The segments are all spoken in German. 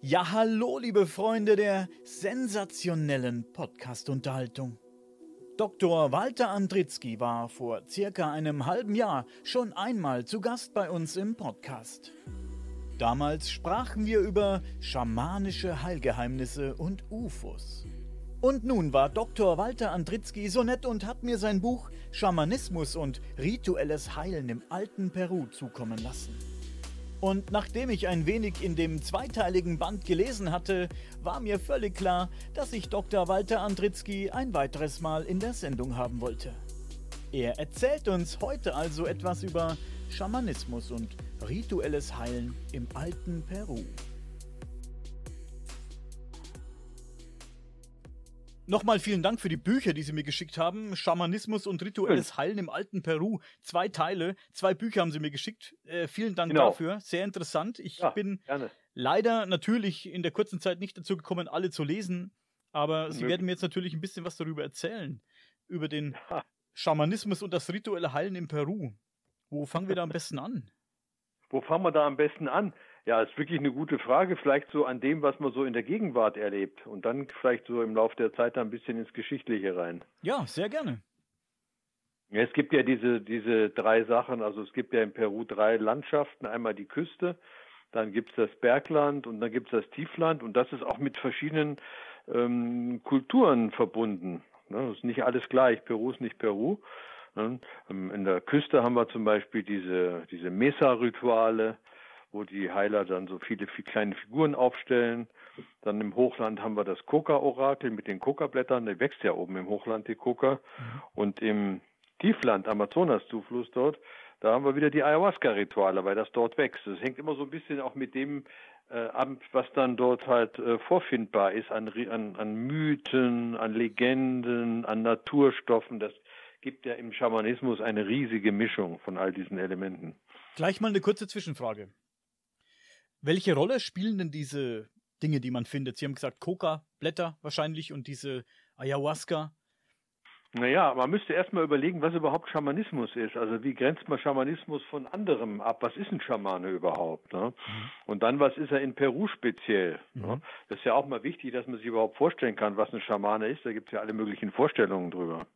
Ja, hallo, liebe Freunde der sensationellen Podcast-Unterhaltung. Dr. Walter Andritzky war vor circa einem halben Jahr schon einmal zu Gast bei uns im Podcast. Damals sprachen wir über schamanische Heilgeheimnisse und UFOs. Und nun war Dr. Walter Andritzky so nett und hat mir sein Buch Schamanismus und rituelles Heilen im alten Peru zukommen lassen. Und nachdem ich ein wenig in dem zweiteiligen Band gelesen hatte, war mir völlig klar, dass ich Dr. Walter Andritzky ein weiteres Mal in der Sendung haben wollte. Er erzählt uns heute also etwas über Schamanismus und rituelles Heilen im alten Peru. Nochmal vielen Dank für die Bücher, die Sie mir geschickt haben. Schamanismus und rituelles Heilen im alten Peru. Zwei Teile, zwei Bücher haben Sie mir geschickt. Äh, vielen Dank genau. dafür. Sehr interessant. Ich ja, bin gerne. leider natürlich in der kurzen Zeit nicht dazu gekommen, alle zu lesen. Aber Sie werden mir jetzt natürlich ein bisschen was darüber erzählen. Über den ja. Schamanismus und das rituelle Heilen im Peru. Wo fangen wir da am besten an? Wo fangen wir da am besten an? Ja, ist wirklich eine gute Frage. Vielleicht so an dem, was man so in der Gegenwart erlebt und dann vielleicht so im Laufe der Zeit ein bisschen ins Geschichtliche rein. Ja, sehr gerne. Ja, es gibt ja diese, diese drei Sachen. Also es gibt ja in Peru drei Landschaften. Einmal die Küste, dann gibt es das Bergland und dann gibt es das Tiefland. Und das ist auch mit verschiedenen ähm, Kulturen verbunden. Ne? Das ist nicht alles gleich. Peru ist nicht Peru. Ne? In der Küste haben wir zum Beispiel diese, diese Mesa-Rituale wo die Heiler dann so viele, viele kleine Figuren aufstellen. Dann im Hochland haben wir das Coca-Orakel mit den Coca-Blättern, der wächst ja oben im Hochland die Coca. Mhm. Und im Tiefland, Amazonas-Zufluss dort, da haben wir wieder die Ayahuasca-Rituale, weil das dort wächst. Das hängt immer so ein bisschen auch mit dem äh, ab, was dann dort halt äh, vorfindbar ist an, an, an Mythen, an Legenden, an Naturstoffen. Das gibt ja im Schamanismus eine riesige Mischung von all diesen Elementen. Gleich mal eine kurze Zwischenfrage. Welche Rolle spielen denn diese Dinge, die man findet? Sie haben gesagt, Coca-Blätter wahrscheinlich und diese Ayahuasca. Naja, man müsste erstmal überlegen, was überhaupt Schamanismus ist. Also wie grenzt man Schamanismus von anderem ab? Was ist ein Schamane überhaupt? Ne? Mhm. Und dann, was ist er in Peru speziell? Ne? Mhm. Ne? Das ist ja auch mal wichtig, dass man sich überhaupt vorstellen kann, was ein Schamane ist. Da gibt es ja alle möglichen Vorstellungen drüber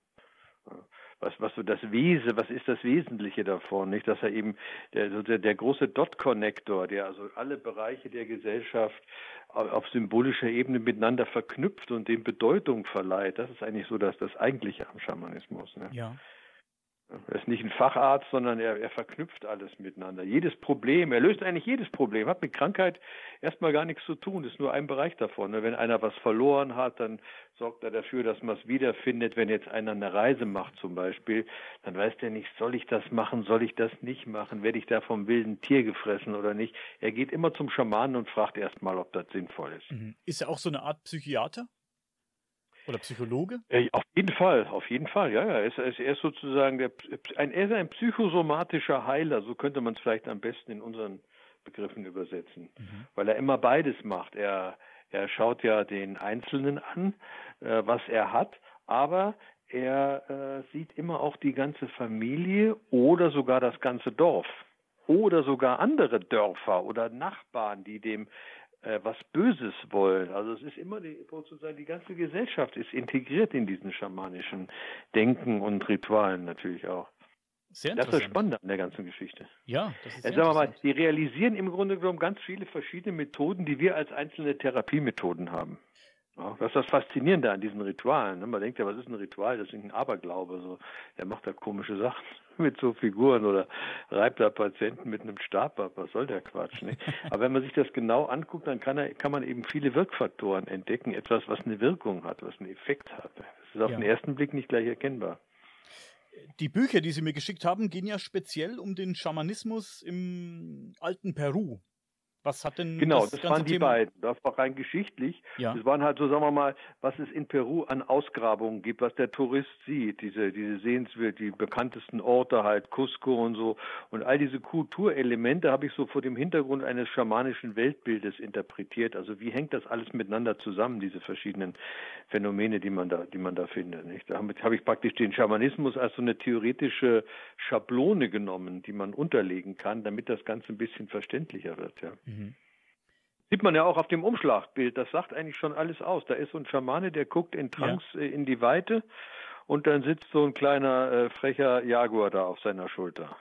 was, was so das Wesen, was ist das Wesentliche davon, nicht, dass er eben der, der, der große Dot-Connector, der also alle Bereiche der Gesellschaft auf symbolischer Ebene miteinander verknüpft und dem Bedeutung verleiht, das ist eigentlich so das, das Eigentliche am Schamanismus. Ne? Ja. Er ist nicht ein Facharzt, sondern er, er verknüpft alles miteinander. Jedes Problem, er löst eigentlich jedes Problem, hat mit Krankheit erstmal gar nichts zu tun, ist nur ein Bereich davon. Wenn einer was verloren hat, dann sorgt er dafür, dass man es wiederfindet. Wenn jetzt einer eine Reise macht zum Beispiel, dann weiß der nicht, soll ich das machen, soll ich das nicht machen, werde ich da vom wilden Tier gefressen oder nicht. Er geht immer zum Schamanen und fragt erstmal, ob das sinnvoll ist. Mhm. Ist er auch so eine Art Psychiater? Oder Psychologe? Äh, auf jeden Fall, auf jeden Fall, ja, ja. Er ist, er ist sozusagen der, ein, er ist ein psychosomatischer Heiler, so könnte man es vielleicht am besten in unseren Begriffen übersetzen, mhm. weil er immer beides macht. Er, er schaut ja den Einzelnen an, äh, was er hat, aber er äh, sieht immer auch die ganze Familie oder sogar das ganze Dorf oder sogar andere Dörfer oder Nachbarn, die dem was Böses wollen. Also es ist immer die, sozusagen die ganze Gesellschaft ist integriert in diesen schamanischen Denken und Ritualen natürlich auch. Sehr das ist spannend an der ganzen Geschichte. Ja, das ist sehr Sagen wir mal, die realisieren im Grunde genommen ganz viele verschiedene Methoden, die wir als einzelne Therapiemethoden haben. Ja, das ist das Faszinierende an diesen Ritualen. Ne? Man denkt ja, was ist ein Ritual? Das ist ein Aberglaube. So. Der macht da komische Sachen mit so Figuren oder reibt da Patienten mit einem Stab ab. Was soll der Quatsch? Ne? Aber wenn man sich das genau anguckt, dann kann, er, kann man eben viele Wirkfaktoren entdecken. Etwas, was eine Wirkung hat, was einen Effekt hat. Das ist auf ja. den ersten Blick nicht gleich erkennbar. Die Bücher, die Sie mir geschickt haben, gehen ja speziell um den Schamanismus im alten Peru. Was hat denn Genau, das, das waren die Thema? beiden. Das war rein geschichtlich. Ja. Das waren halt so, sagen wir mal, was es in Peru an Ausgrabungen gibt, was der Tourist sieht, diese, diese Sehenswert, die bekanntesten Orte halt, Cusco und so. Und all diese Kulturelemente habe ich so vor dem Hintergrund eines schamanischen Weltbildes interpretiert. Also wie hängt das alles miteinander zusammen, diese verschiedenen Phänomene, die man da, die man da findet. Nicht? Damit habe ich praktisch den Schamanismus als so eine theoretische Schablone genommen, die man unterlegen kann, damit das Ganze ein bisschen verständlicher wird, ja. Mhm. Sieht man ja auch auf dem Umschlagbild, das sagt eigentlich schon alles aus. Da ist so ein Schamane, der guckt in Trance ja. Äh, in die Weite und dann sitzt so ein kleiner äh, frecher Jaguar da auf seiner Schulter.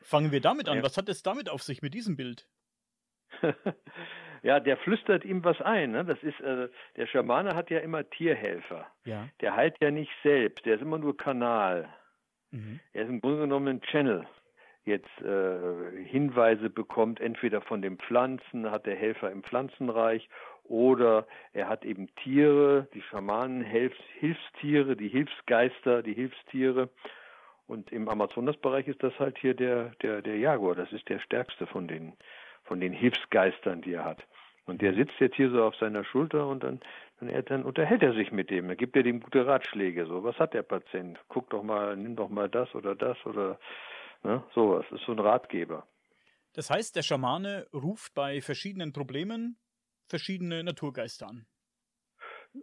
Fangen wir damit an. Ja. Was hat es damit auf sich mit diesem Bild? ja, der flüstert ihm was ein. Ne? Das ist, äh, der Schamane hat ja immer Tierhelfer. Ja. Der heilt ja nicht selbst, der ist immer nur Kanal. Mhm. Er ist im Grunde genommen ein Channel jetzt äh, Hinweise bekommt, entweder von den Pflanzen, hat der Helfer im Pflanzenreich, oder er hat eben Tiere, die Schamanen, Hilfs Hilfstiere, die Hilfsgeister, die Hilfstiere. Und im Amazonasbereich ist das halt hier der, der, der Jaguar, das ist der stärkste von den, von den Hilfsgeistern, die er hat. Und der sitzt jetzt hier so auf seiner Schulter und dann, dann, dann unterhält er sich mit dem. Er gibt er dem gute Ratschläge. So, was hat der Patient? Guck doch mal, nimm doch mal das oder das oder Ne? Sowas ist so ein Ratgeber. Das heißt, der Schamane ruft bei verschiedenen Problemen verschiedene Naturgeister an.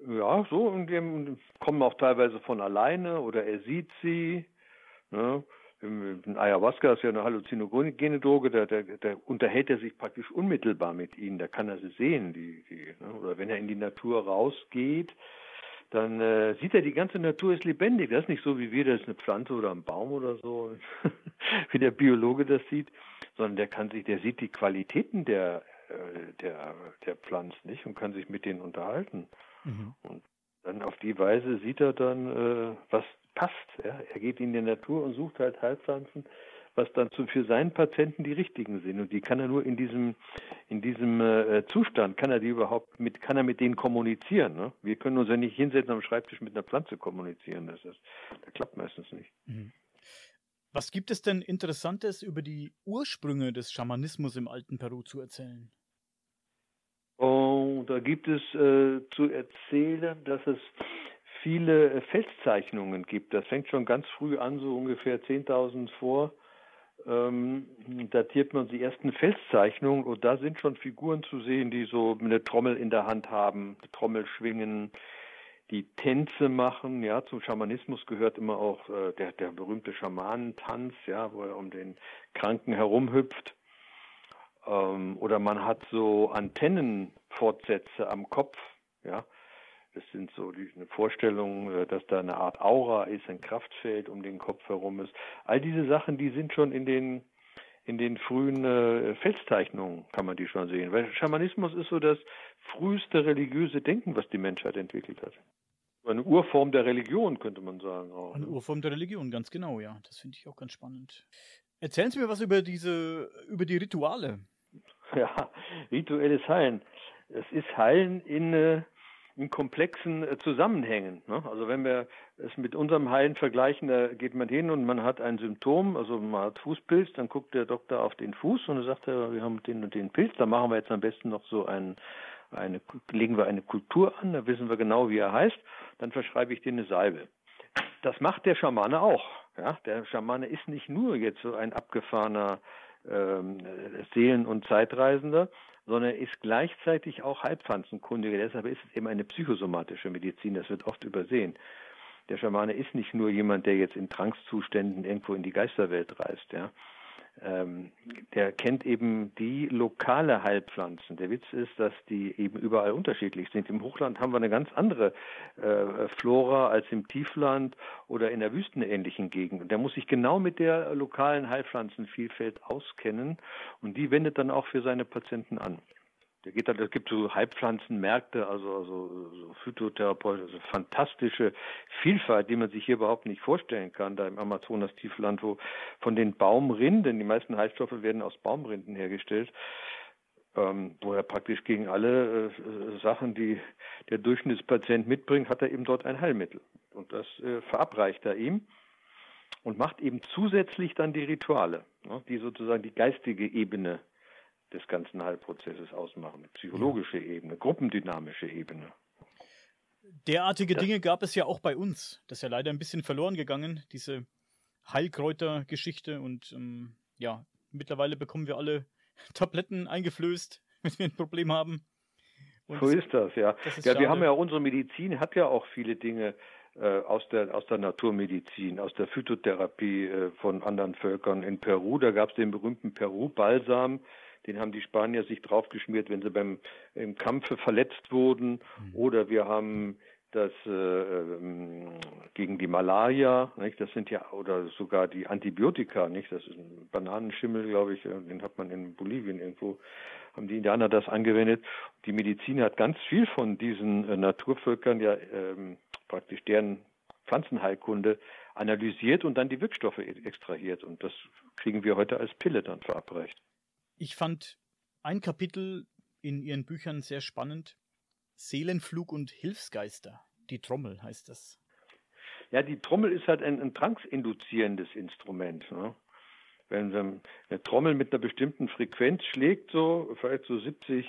Ja, so, und die kommen auch teilweise von alleine oder er sieht sie. Ne? Im, Ayahuasca ist ja eine halluzinogene Droge, da, da, da, unterhält er sich praktisch unmittelbar mit ihnen, da kann er sie sehen. Die, die, ne? Oder wenn er in die Natur rausgeht, dann äh, sieht er, die ganze Natur ist lebendig. Das ist nicht so, wie wir, das ist eine Pflanze oder ein Baum oder so, wie der Biologe das sieht, sondern der kann sich, der sieht die Qualitäten der, äh, der, der Pflanzen nicht und kann sich mit denen unterhalten. Mhm. Und dann auf die Weise sieht er dann, äh, was passt. Ja? Er geht in die Natur und sucht halt Heilpflanzen, was dann zu, für seinen Patienten die richtigen sind. Und die kann er nur in diesem, in diesem äh, Zustand, kann er die überhaupt mit, kann er mit denen kommunizieren. Ne? Wir können uns ja nicht hinsetzen am Schreibtisch mit einer Pflanze kommunizieren. Das, ist, das klappt meistens nicht. Mhm. Was gibt es denn Interessantes über die Ursprünge des Schamanismus im alten Peru zu erzählen? Oh, da gibt es äh, zu erzählen, dass es viele Felszeichnungen gibt. Das fängt schon ganz früh an, so ungefähr 10.000 vor ähm, datiert man die ersten Felszeichnungen und da sind schon Figuren zu sehen, die so eine Trommel in der Hand haben, Trommel schwingen, die Tänze machen. Ja, zum Schamanismus gehört immer auch äh, der, der berühmte Schamanentanz, ja, wo er um den Kranken herumhüpft. Ähm, oder man hat so Antennenfortsätze am Kopf, ja, das sind so die, eine Vorstellung, äh, dass da eine Art Aura ist, ein Kraftfeld um den Kopf herum ist. All diese Sachen, die sind schon in den in den frühen äh, Felszeichnungen kann man die schon sehen. Weil Schamanismus ist so das früheste religiöse Denken, was die Menschheit entwickelt hat. Eine Urform der Religion, könnte man sagen. Auch, Eine ne? Urform der Religion, ganz genau, ja. Das finde ich auch ganz spannend. Erzählen Sie mir was über diese, über die Rituale. Ja, rituelles Heilen. Es ist Heilen in, äh, in komplexen äh, Zusammenhängen. Ne? Also wenn wir es mit unserem Heilen vergleichen, da geht man hin und man hat ein Symptom, also man hat Fußpilz, dann guckt der Doktor auf den Fuß und sagt wir haben den und den Pilz, da machen wir jetzt am besten noch so einen, eine, legen wir eine Kultur an, da wissen wir genau, wie er heißt, dann verschreibe ich dir eine Salbe. Das macht der Schamane auch. Ja? Der Schamane ist nicht nur jetzt so ein abgefahrener ähm, Seelen- und Zeitreisender, sondern ist gleichzeitig auch Heilpflanzenkundiger. Deshalb ist es eben eine psychosomatische Medizin. Das wird oft übersehen. Der Schamane ist nicht nur jemand, der jetzt in Trankszuständen irgendwo in die Geisterwelt reist. Ja. Ähm, der kennt eben die lokale Heilpflanzen. Der Witz ist, dass die eben überall unterschiedlich sind. Im Hochland haben wir eine ganz andere äh, Flora als im Tiefland oder in der wüstenähnlichen Gegend. Und der muss sich genau mit der lokalen Heilpflanzenvielfalt auskennen und die wendet dann auch für seine Patienten an. Der geht dann, es gibt so Heilpflanzenmärkte, also, also so Phytotherapeutische, also fantastische Vielfalt, die man sich hier überhaupt nicht vorstellen kann, da im Amazonas-Tiefland, wo von den Baumrinden, die meisten Heilstoffe werden aus Baumrinden hergestellt, ähm, wo er praktisch gegen alle äh, Sachen, die der Durchschnittspatient mitbringt, hat er eben dort ein Heilmittel. Und das äh, verabreicht er ihm und macht eben zusätzlich dann die Rituale, ne, die sozusagen die geistige Ebene des ganzen Heilprozesses ausmachen. Psychologische. Ebene, gruppendynamische Ebene. Derartige ja. Dinge gab es ja auch bei uns. Das ist ja leider ein bisschen verloren gegangen, diese Heilkräutergeschichte. Und ähm, ja, mittlerweile bekommen wir alle Tabletten eingeflößt, wenn wir ein Problem haben. Und so ist das, ja. Das ja, schade. wir haben ja unsere Medizin hat ja auch viele Dinge äh, aus der aus der Naturmedizin, aus der Phytotherapie äh, von anderen Völkern in Peru. Da gab es den berühmten Peru-Balsam, Den haben die Spanier sich draufgeschmiert, wenn sie beim im Kampfe verletzt wurden. Mhm. Oder wir haben das äh, ähm, gegen die Malaria, nicht? das sind ja, oder sogar die Antibiotika, nicht? Das ist ein Bananenschimmel, glaube ich, äh, den hat man in Bolivien irgendwo, haben die Indianer das angewendet. Die Medizin hat ganz viel von diesen äh, Naturvölkern ja ähm, praktisch deren Pflanzenheilkunde analysiert und dann die Wirkstoffe e-, extrahiert. Und das kriegen wir heute als Pille dann verabreicht. Ich fand ein Kapitel in Ihren Büchern sehr spannend. Seelenflug und Hilfsgeister. Die Trommel heißt das. Ja, die Trommel ist halt ein, ein transinduzierendes Instrument. Ne? Wenn eine Trommel mit einer bestimmten Frequenz schlägt, so vielleicht so 70,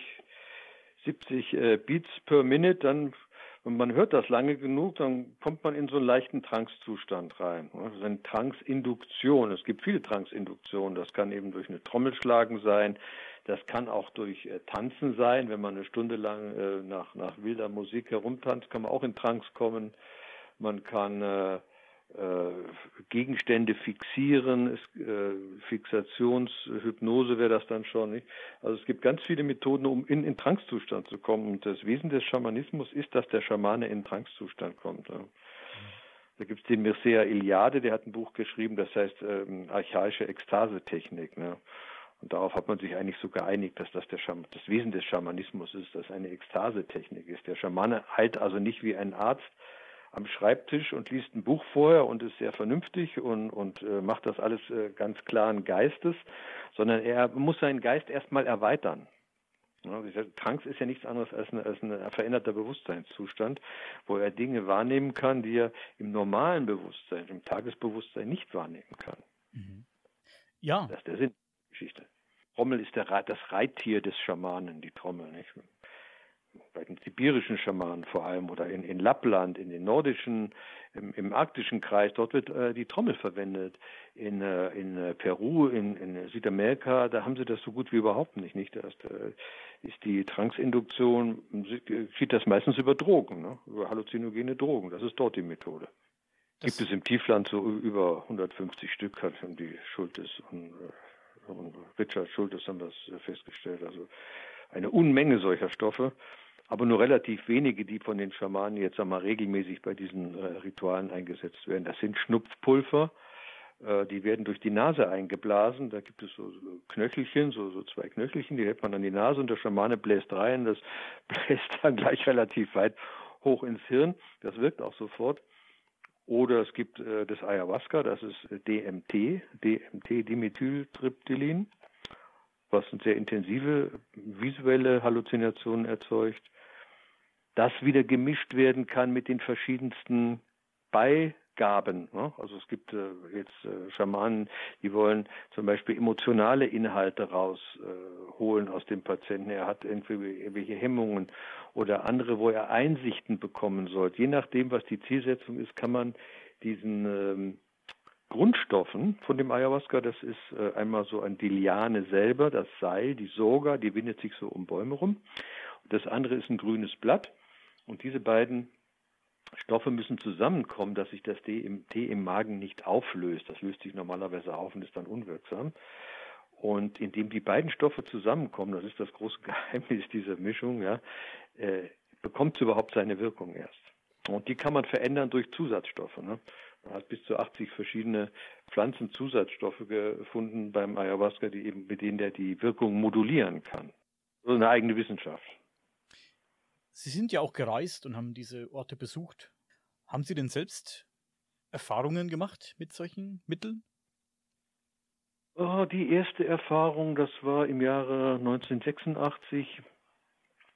70 äh, Beats per Minute, dann und man hört das lange genug, dann kommt man in so einen leichten Trancezustand rein. Das ist eine Transinduktion. Es gibt viele Transinduktionen. Das kann eben durch eine Trommelschlagen sein. Das kann auch durch äh, Tanzen sein. Wenn man eine Stunde lang äh, nach, nach wilder Musik herumtanzt, kann man auch in Trance kommen. Man kann äh, Gegenstände fixieren, es, äh, Fixationshypnose wäre das dann schon. Nicht? Also es gibt ganz viele Methoden, um in, in Trancezustand zu kommen. Und das Wesen des Schamanismus ist, dass der Schamane in Trancezustand kommt. Ja. Da gibt es den Mircea Iliade, der hat ein Buch geschrieben, das heißt ähm, archaische Ekstasetechnik. Ne? Und darauf hat man sich eigentlich so geeinigt, dass das der Scham das Wesen des Schamanismus ist, dass eine Ekstasetechnik ist. Der Schamane heilt also nicht wie ein Arzt, am Schreibtisch und liest ein Buch vorher und ist sehr vernünftig und, und äh, macht das alles äh, ganz klaren Geistes, sondern er muss seinen Geist erstmal erweitern. Ja, Trance ist ja nichts anderes als, eine, als ein veränderter Bewusstseinszustand, wo er Dinge wahrnehmen kann, die er im normalen Bewusstsein, im Tagesbewusstsein nicht wahrnehmen kann. Mhm. Ja. Das ist der Sinn der Geschichte. Trommel ist der, das Reittier des Schamanen, die Trommel. Nicht? Bei den sibirischen Schamanen vor allem oder in, in Lappland, in den nordischen, im, im arktischen Kreis, dort wird äh, die Trommel verwendet. In, äh, in äh, Peru, in, in Südamerika, da haben sie das so gut wie überhaupt nicht. nicht? Da ist, äh, ist die Transinduktion, geschieht das meistens über Drogen, ne? über halluzinogene Drogen. Das ist dort die Methode. Das Gibt es im Tiefland so über 150 Stück, hat die Schultes und, äh, und Richard Schultes haben das festgestellt. Also eine Unmenge solcher Stoffe aber nur relativ wenige, die von den Schamanen jetzt einmal regelmäßig bei diesen äh, Ritualen eingesetzt werden. Das sind Schnupfpulver, äh, die werden durch die Nase eingeblasen. Da gibt es so, so Knöchelchen, so, so zwei Knöchelchen, die hält man an die Nase und der Schamane bläst rein. Das bläst dann gleich relativ weit hoch ins Hirn. Das wirkt auch sofort. Oder es gibt äh, das Ayahuasca, das ist DMT, DMT, Dimethyltryptylin, was eine sehr intensive visuelle Halluzinationen erzeugt das wieder gemischt werden kann mit den verschiedensten Beigaben. Ne? Also es gibt äh, jetzt äh, Schamanen, die wollen zum Beispiel emotionale Inhalte rausholen äh, aus dem Patienten. Er hat irgendwelche Hemmungen oder andere, wo er Einsichten bekommen soll. Je nachdem, was die Zielsetzung ist, kann man diesen ähm, Grundstoffen von dem Ayahuasca, das ist äh, einmal so ein Diliane selber, das Seil, die Soga, die windet sich so um Bäume rum. Das andere ist ein grünes Blatt. Und diese beiden Stoffe müssen zusammenkommen, dass sich das DMT im Magen nicht auflöst. Das löst sich normalerweise auf und ist dann unwirksam. Und indem die beiden Stoffe zusammenkommen, das ist das große Geheimnis dieser Mischung, ja, äh, bekommt es überhaupt seine Wirkung erst. Und die kann man verändern durch Zusatzstoffe. Ne? Man hat bis zu 80 verschiedene Pflanzenzusatzstoffe gefunden beim Ayahuasca, die eben, mit denen der die Wirkung modulieren kann. So eine eigene Wissenschaft. Sie sind ja auch gereist und haben diese Orte besucht. Haben Sie denn selbst Erfahrungen gemacht mit solchen Mitteln? Oh, die erste Erfahrung, das war im Jahre 1986.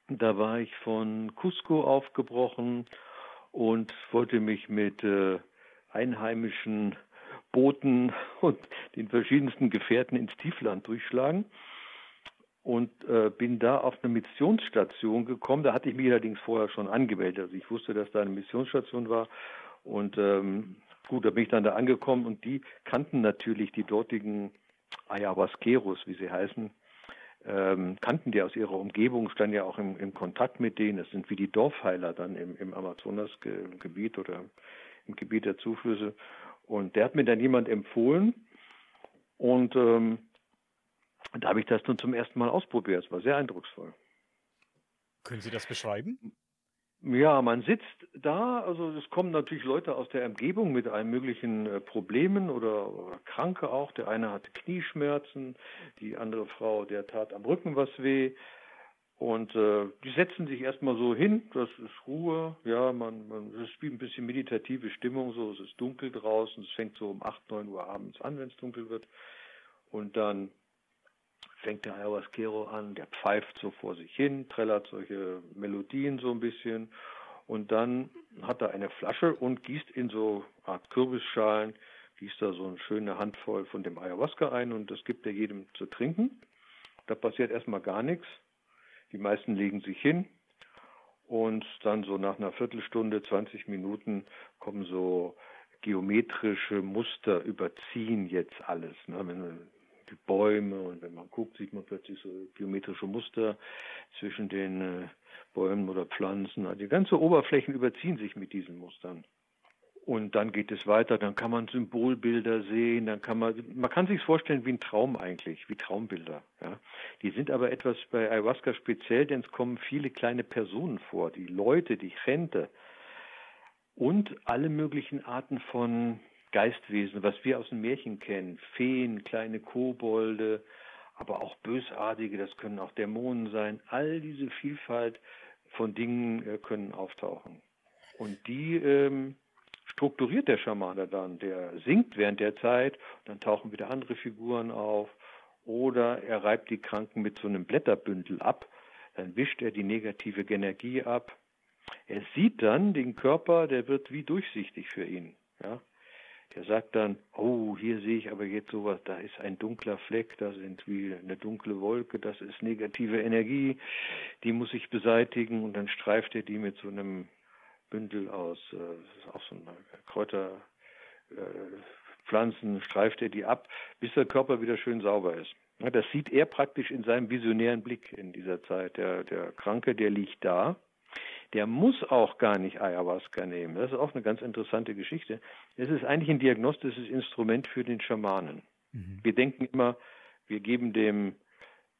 Da war ich von Cusco aufgebrochen und wollte mich mit äh, einheimischen Booten und den verschiedensten Gefährten ins Tiefland durchschlagen und äh, bin da auf eine Missionsstation gekommen. Da hatte ich mich allerdings vorher schon angemeldet. Also ich wusste, dass da eine Missionsstation war. Und ähm, gut, da bin ich dann da angekommen und die kannten natürlich die dortigen Ayahuasqueros, wie sie heißen, ähm, kannten die aus ihrer Umgebung, standen ja auch im, im, Kontakt mit denen. Das sind wie die Dorfheiler dann im, im Amazonasgebiet oder im Gebiet der Zuflüsse. Und der hat mir dann jemand empfohlen und ähm, da habe ich das dann zum ersten Mal ausprobiert. Es war sehr eindrucksvoll. Können Sie das beschreiben? Ja, man sitzt da, also es kommen natürlich Leute aus der Umgebung mit allen möglichen äh, Problemen oder, oder, Kranke auch. Der eine hatte Knieschmerzen, die andere Frau, der tat am Rücken was weh. Und äh, die setzen sich erstmal so hin, das ist Ruhe, ja, man, man, das ist wie ein bisschen meditative Stimmung, so, es ist dunkel draußen, es fängt so um 8, 9 Uhr abends an, wenn es dunkel wird. Und dann fängt der Ayahuasquero an, der pfeift so vor sich hin, trällert solche Melodien so ein bisschen. Und dann hat er eine Flasche und gießt in so Art Kürbisschalen, gießt da so eine schöne Handvoll von dem Ayahuasca ein. Und das gibt er jedem zu trinken. Da passiert erstmal gar nichts. Die meisten legen sich hin und dann so nach einer Viertelstunde, 20 Minuten kommen so geometrische Muster überziehen jetzt alles. Ne? Wenn die Bäume und wenn man guckt, sieht man plötzlich so geometrische Muster zwischen den äh, Bäumen oder Pflanzen. Also die ganze Oberflächen überziehen sich mit diesen Mustern. Und dann geht es weiter, dann kann man Symbolbilder sehen, dann kann man, man kann sich vorstellen wie ein Traum eigentlich, wie Traumbilder. Ja. Die sind aber etwas bei Ayahuasca speziell, denn es kommen viele kleine Personen vor, die Leute, die Rente und alle möglichen Arten von Geistwesen, was wir aus dem Märchen kennen, Feen, kleine Kobolde, aber auch Bösartige, das können auch Dämonen sein. All diese Vielfalt von Dingen äh, können auftauchen. Und die ähm, strukturiert der Schamane dann. Der singt während der Zeit, dann tauchen wieder andere Figuren auf. Oder er reibt die Kranken mit so einem Blätterbündel ab, dann wischt er die negative Energie ab. Er sieht dann den Körper, der wird wie durchsichtig für ihn. Ja? Der sagt dann, oh, hier sehe ich aber jetzt sowas, da ist ein dunkler Fleck, da sind wie eine dunkle Wolke, das ist negative Energie, die muss ich beseitigen und dann streift er die mit so einem Bündel aus, äh, auch so eine Kräuterpflanzen, äh, streift er die ab, bis der Körper wieder schön sauber ist. Das sieht er praktisch in seinem visionären Blick in dieser Zeit. Der, der Kranke, der liegt da der muss auch gar nicht Ayahuasca nehmen. Das ist auch eine ganz interessante Geschichte. Es ist eigentlich ein diagnostisches Instrument für den Schamanen. Mhm. Wir denken immer, wir geben dem,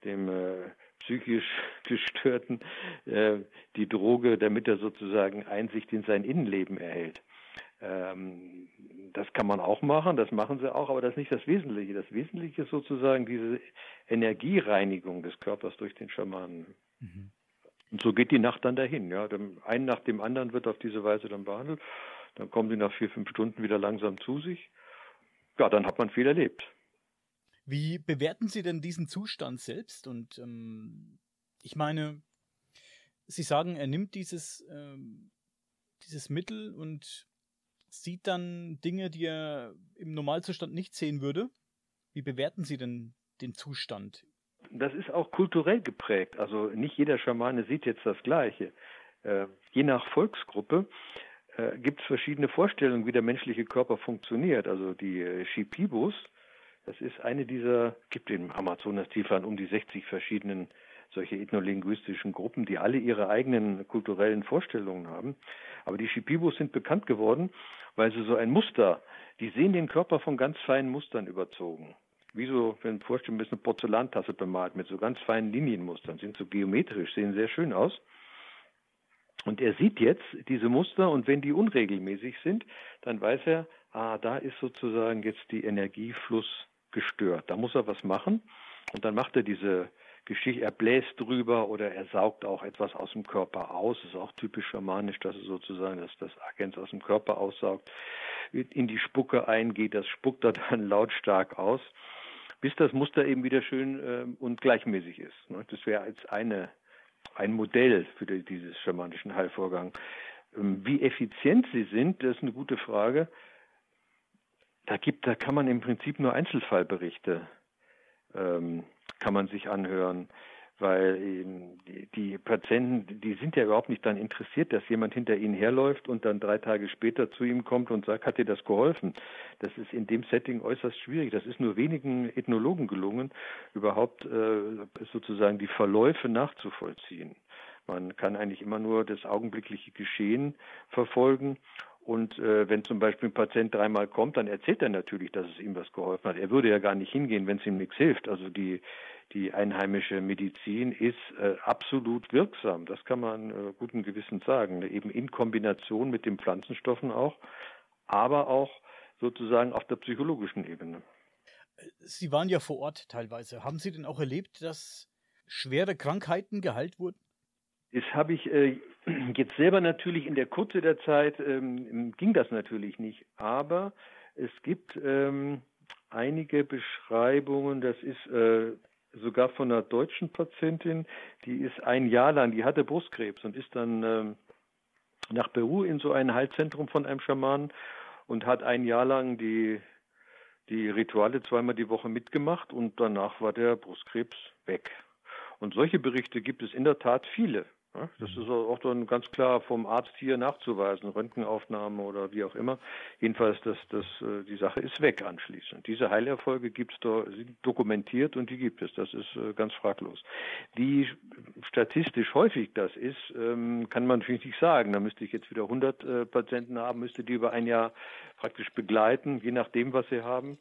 dem äh, psychisch Gestörten äh, die Droge, damit er sozusagen Einsicht in sein Innenleben erhält. Ähm, das kann man auch machen, das machen sie auch, aber das ist nicht das Wesentliche. Das Wesentliche ist sozusagen diese Energiereinigung des Körpers durch den Schamanen. Mhm. Und so geht die Nacht dann dahin. Ja. Ein nach dem anderen wird auf diese Weise dann behandelt. Dann kommen sie nach vier, fünf Stunden wieder langsam zu sich. Ja, dann hat man viel erlebt. Wie bewerten Sie denn diesen Zustand selbst? Und ähm, ich meine, Sie sagen, er nimmt dieses, ähm, dieses Mittel und sieht dann Dinge, die er im Normalzustand nicht sehen würde. Wie bewerten Sie denn den Zustand das ist auch kulturell geprägt. Also nicht jeder Schamane sieht jetzt das Gleiche. Äh, je nach Volksgruppe äh, gibt es verschiedene Vorstellungen, wie der menschliche Körper funktioniert. Also die äh, Shipibus, das ist eine dieser, gibt im Amazonas-Tiefland um die 60 verschiedenen solche ethnolinguistischen Gruppen, die alle ihre eigenen kulturellen Vorstellungen haben. Aber die Shipibus sind bekannt geworden, weil sie so ein Muster, die sehen den Körper von ganz feinen Mustern überzogen wie so, wenn du vorstellen, ein bisschen Porzellantasse bemalt mit so ganz feinen Linienmustern, sind so geometrisch, sehen sehr schön aus. Und er sieht jetzt diese Muster und wenn die unregelmäßig sind, dann weiß er, ah, da ist sozusagen jetzt die Energiefluss gestört. Da muss er was machen und dann macht er diese Geschichte, er bläst drüber oder er saugt auch etwas aus dem Körper aus. Das ist auch typisch schamanisch, dass er sozusagen dass das Agens aus dem Körper aussaugt, in die Spucke eingeht, das spuckt er dann lautstark aus bis das Muster eben wieder schön äh, und gleichmäßig ist. Ne? Das wäre als eine, ein Modell für die, dieses schamanischen Heilvorgang. Ähm, wie effizient sie sind, das ist eine gute Frage. Da gibt, da kann man im Prinzip nur Einzelfallberichte ähm, kann man sich anhören weil die, die Patienten, die sind ja überhaupt nicht daran interessiert, dass jemand hinter ihnen herläuft und dann drei Tage später zu ihm kommt und sagt, hat dir das geholfen? Das ist in dem Setting äußerst schwierig. Das ist nur wenigen Ethnologen gelungen, überhaupt äh, sozusagen die Verläufe nachzuvollziehen. Man kann eigentlich immer nur das augenblickliche Geschehen verfolgen und äh, wenn zum Beispiel ein Patient dreimal kommt, dann erzählt er natürlich, dass es ihm was geholfen hat. Er würde ja gar nicht hingehen, wenn es ihm nichts hilft. Also die, die einheimische Medizin ist äh, absolut wirksam. Das kann man äh, guten Gewissens sagen. Eben in Kombination mit den Pflanzenstoffen auch, aber auch sozusagen auf der psychologischen Ebene. Sie waren ja vor Ort teilweise. Haben Sie denn auch erlebt, dass schwere Krankheiten geheilt wurden? Das habe ich äh, jetzt selber natürlich in der Kurze der Zeit ähm, ging das natürlich nicht, aber es gibt ähm, einige Beschreibungen, das ist äh, sogar von einer deutschen Patientin, die ist ein Jahr lang, die hatte Brustkrebs und ist dann ähm, nach Peru in so ein Heilzentrum von einem Schamanen und hat ein Jahr lang die, die Rituale zweimal die Woche mitgemacht und danach war der Brustkrebs weg. Und solche Berichte gibt es in der Tat viele. Das ist auch dann ganz klar vom Arzt hier nachzuweisen, Röntgenaufnahme oder wie auch immer. Jedenfalls, dass das, äh, die Sache ist weg anschließend. Diese Heilerfolge gibt es sind dokumentiert und die gibt es. Das ist äh, ganz fraglos. Wie statistisch häufig das ist, ähm, kann man natürlich nicht sagen. Da müsste ich jetzt wieder 100 äh, Patienten haben, müsste die über ein Jahr praktisch begleiten, je nachdem, was sie haben.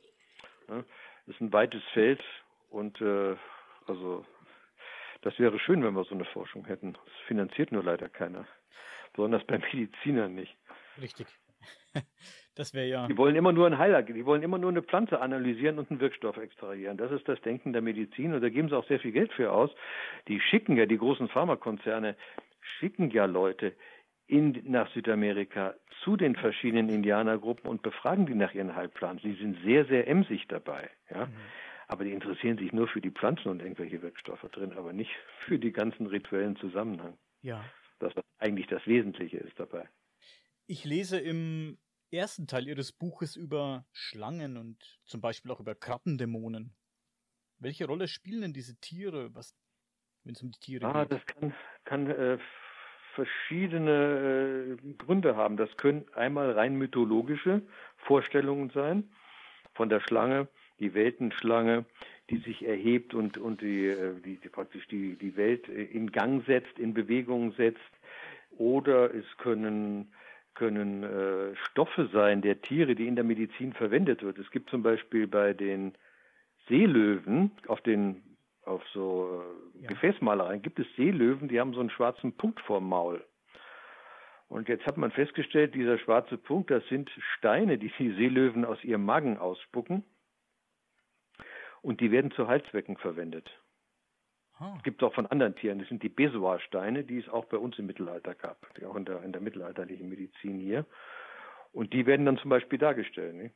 Das ist ein weites Feld und also das wäre schön, wenn wir so eine Forschung hätten. Das finanziert nur leider keiner. Besonders bei Medizinern nicht. Richtig. Das wäre ja. Die wollen immer nur ein Heiler, die wollen immer nur eine Pflanze analysieren und einen Wirkstoff extrahieren. Das ist das Denken der Medizin und da geben sie auch sehr viel Geld für aus. Die schicken ja, die großen Pharmakonzerne schicken ja Leute in, nach Südamerika zu den verschiedenen Indianergruppen und befragen die nach ihren Heilpflanzen. Die sind sehr, sehr emsig dabei. Ja. Mhm aber die interessieren sich nur für die Pflanzen und irgendwelche Wirkstoffe drin, aber nicht für die ganzen rituellen Zusammenhang. Ja. Das, was eigentlich das Wesentliche ist dabei. Ich lese im ersten Teil Ihres Buches über Schlangen und zum Beispiel auch über Krabbendämonen. Welche Rolle spielen denn diese Tiere, wenn es um die Tiere ah, geht? Ah, das kann, kann äh, verschiedene äh, Gründe haben. Das können einmal rein mythologische Vorstellungen sein von der Schlange die Weltenschlange, die sich erhebt und, und die, äh, die, die praktisch die, die Welt äh, in Gang setzt, in Bewegung setzt. Oder es können, können äh, Stoffe sein der Tiere, die in der Medizin verwendet wird. Es gibt zum Beispiel bei den Seelöwen auf den auf so äh, ja. Gefäßmalereien gibt es Seelöwen, die haben so einen schwarzen Punkt vorm Maul. Und jetzt hat man festgestellt, dieser schwarze Punkt, das sind Steine, die die Seelöwen aus ihrem Magen ausspucken. Und die werden zu Heilzwecken verwendet. Ah. Gibt es auch von anderen Tieren. Das sind die Besoar-Steine, die es auch bei uns im Mittelalter gab, die auch in der, in der mittelalterlichen Medizin hier. Und die werden dann zum Beispiel dargestellt. Ne?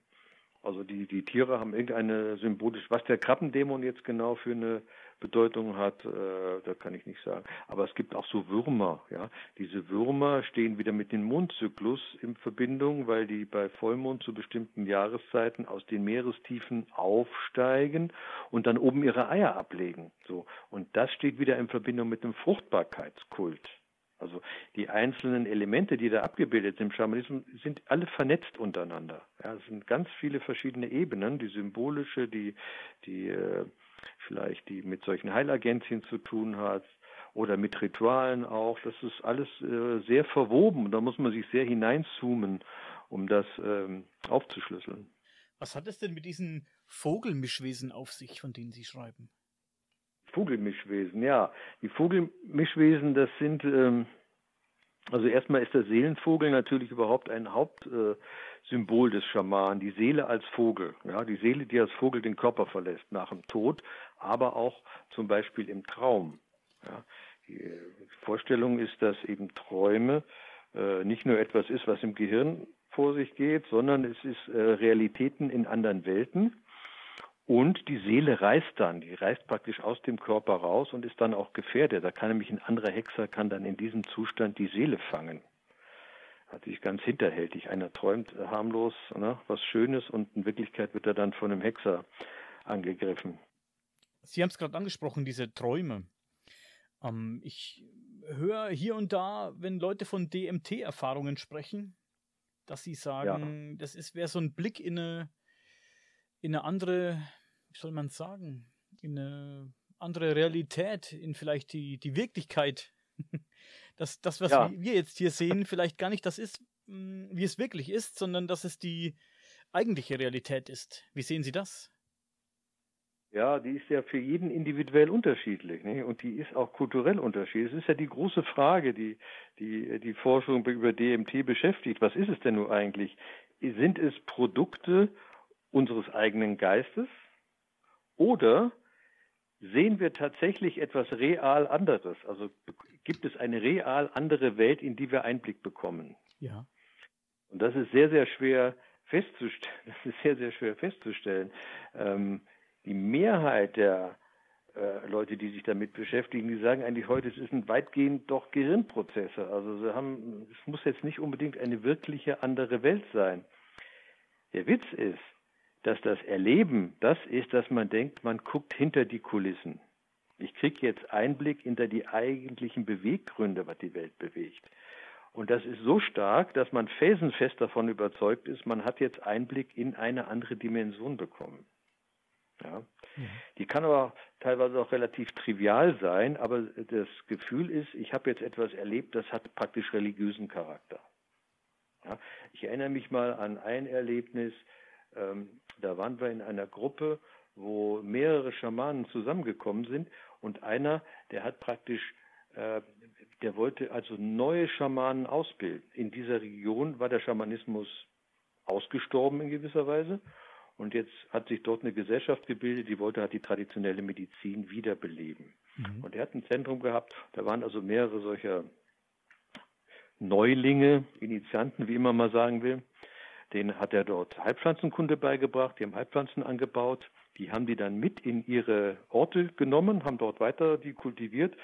Also die, die Tiere haben irgendeine symbolisch, was der Krabbendämon jetzt genau für eine Bedeutung hat, äh, da kann ich nicht sagen. Aber es gibt auch so Würmer, ja. Diese Würmer stehen wieder mit dem Mondzyklus in Verbindung, weil die bei Vollmond zu bestimmten Jahreszeiten aus den Meerestiefen aufsteigen und dann oben ihre Eier ablegen. So. Und das steht wieder in Verbindung mit dem Fruchtbarkeitskult. Also die einzelnen Elemente, die da abgebildet sind im Schamanismus, sind alle vernetzt untereinander. Ja, es sind ganz viele verschiedene Ebenen, die symbolische, die, die äh, vielleicht die mit solchen Heilagenzien zu tun hat oder mit Ritualen auch. Das ist alles äh, sehr verwoben. Da muss man sich sehr hineinzoomen, um das ähm, aufzuschlüsseln. Was hat es denn mit diesen Vogelmischwesen auf sich, von denen Sie schreiben? Vogelmischwesen, ja. Die Vogelmischwesen, das sind, ähm, also erstmal ist der Seelenvogel natürlich überhaupt ein Hauptsymbol äh, des Schamanen, die Seele als Vogel, ja, die Seele, die als Vogel den Körper verlässt nach dem Tod, aber auch zum Beispiel im Traum. Ja. Die Vorstellung ist, dass eben Träume äh, nicht nur etwas ist, was im Gehirn vor sich geht, sondern es ist äh, Realitäten in anderen Welten und die Seele reist dann, die reist praktisch aus dem Körper raus und ist dann auch gefährdet. Da kann nämlich ein anderer Hexer, kann dann in diesem Zustand die Seele fangen. Hat sich ganz hinterhältig. Einer träumt harmlos ne, was Schönes und in Wirklichkeit wird er dann von einem Hexer angegriffen. Sie haben es gerade angesprochen, diese Träume. Ähm, ich höre hier und da, wenn Leute von DMT-Erfahrungen sprechen, dass sie sagen, ja. das wäre so ein Blick in eine, in eine andere soll man sagen, in eine andere Realität, in vielleicht die, die Wirklichkeit. dass das, was ja. wir jetzt hier sehen, vielleicht gar nicht das ist, hm, wie es wirklich ist, sondern dass es die eigentliche Realität ist. Wie sehen Sie das? Ja, die ist ja für jeden individuell unterschiedlich nicht? und die ist auch kulturell unterschiedlich. Es ist ja die große Frage, die, die die Forschung über DMT beschäftigt. Was ist es denn nun eigentlich? Sind es Produkte unseres eigenen Geistes oder sehen wir tatsächlich etwas real anderes? Also gibt es eine real andere Welt, in die wir Einblick bekommen? Ja. Und das ist sehr, sehr schwer festzustellen. Das ist sehr, sehr schwer festzustellen. Ähm, die Mehrheit der äh, Leute, die sich damit beschäftigen, die sagen eigentlich heute, es ist ein weitgehend doch Gehirnprozesse. Also sie haben, es muss jetzt nicht unbedingt eine wirkliche andere Welt sein. Der Witz ist, dass das Erleben das ist, dass man denkt, man guckt hinter die Kulissen. Ich kriege jetzt Einblick hinter die eigentlichen Beweggründe, was die Welt bewegt. Und das ist so stark, dass man felsenfest davon überzeugt ist, man hat jetzt Einblick in eine andere Dimension bekommen. Ja. Mhm. Die kann aber teilweise auch relativ trivial sein, aber das Gefühl ist, ich habe jetzt etwas erlebt, das hat praktisch religiösen Charakter. Ja. Ich erinnere mich mal an ein Erlebnis, ähm, da waren wir in einer Gruppe, wo mehrere Schamanen zusammengekommen sind und einer, der hat praktisch, äh, der wollte also neue Schamanen ausbilden. In dieser Region war der Schamanismus ausgestorben in gewisser Weise und jetzt hat sich dort eine Gesellschaft gebildet, die wollte halt die traditionelle Medizin wiederbeleben. Mhm. Und er hat ein Zentrum gehabt, da waren also mehrere solcher Neulinge, Initianten, wie immer man sagen will. Den hat er dort Heilpflanzenkunde beigebracht, die haben Heilpflanzen angebaut, die haben die dann mit in ihre Orte genommen, haben dort weiter die kultiviert.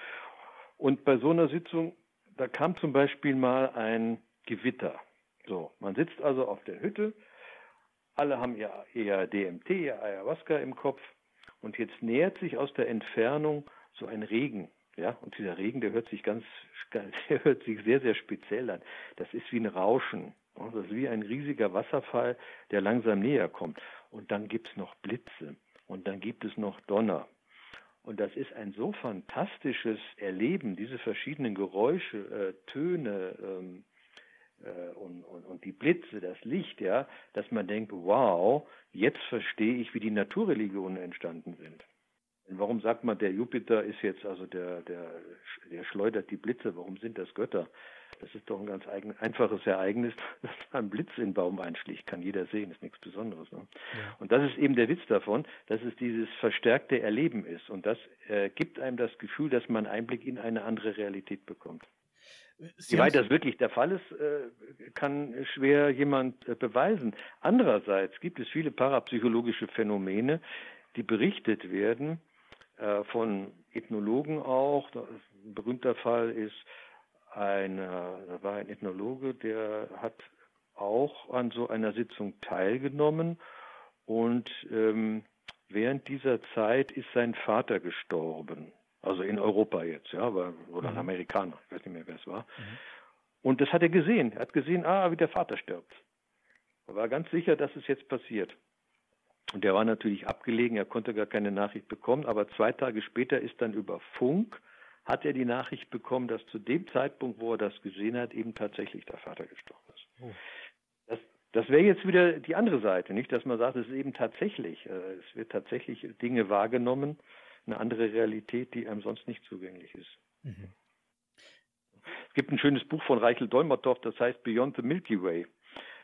Und bei so einer Sitzung, da kam zum Beispiel mal ein Gewitter. So, man sitzt also auf der Hütte, alle haben ja eher DMT, ihr Ayahuasca im Kopf. Und jetzt nähert sich aus der Entfernung so ein Regen. Ja, und dieser Regen, der hört sich ganz, der hört sich sehr, sehr speziell an. Das ist wie ein Rauschen. Das ist wie ein riesiger Wasserfall, der langsam näher kommt. Und dann gibt es noch Blitze. Und dann gibt es noch Donner. Und das ist ein so fantastisches Erleben, diese verschiedenen Geräusche, äh, Töne, ähm, äh, und, und, und die Blitze, das Licht, ja, dass man denkt, wow, jetzt verstehe ich, wie die Naturreligionen entstanden sind. Und warum sagt man, der Jupiter ist jetzt, also der, der, der schleudert die Blitze, warum sind das Götter? Das ist doch ein ganz eigen, einfaches Ereignis, dass ein Blitz in den Baum einschlägt, kann jeder sehen, ist nichts Besonderes. Ne? Ja. Und das ist eben der Witz davon, dass es dieses verstärkte Erleben ist. Und das äh, gibt einem das Gefühl, dass man Einblick in eine andere Realität bekommt. Sie Wie weit das wirklich der Fall ist, äh, kann schwer jemand äh, beweisen. Andererseits gibt es viele parapsychologische Phänomene, die berichtet werden äh, von Ethnologen auch. Ein berühmter Fall ist ein, da war ein Ethnologe, der hat auch an so einer Sitzung teilgenommen und ähm, während dieser Zeit ist sein Vater gestorben. Also in Europa jetzt, ja, aber, oder ein mhm. Amerikaner, ich weiß nicht mehr, wer es war. Mhm. Und das hat er gesehen. Er hat gesehen, ah, wie der Vater stirbt. Er war ganz sicher, dass es jetzt passiert. Und der war natürlich abgelegen, er konnte gar keine Nachricht bekommen, aber zwei Tage später ist dann über Funk, hat er die Nachricht bekommen, dass zu dem Zeitpunkt, wo er das gesehen hat, eben tatsächlich der Vater gestorben ist. Oh. Das, das wäre jetzt wieder die andere Seite, nicht, dass man sagt, es ist eben tatsächlich, äh, es wird tatsächlich Dinge wahrgenommen, eine andere Realität, die einem sonst nicht zugänglich ist. Mhm. Es gibt ein schönes Buch von Reichel Dolmatow, das heißt Beyond the Milky Way.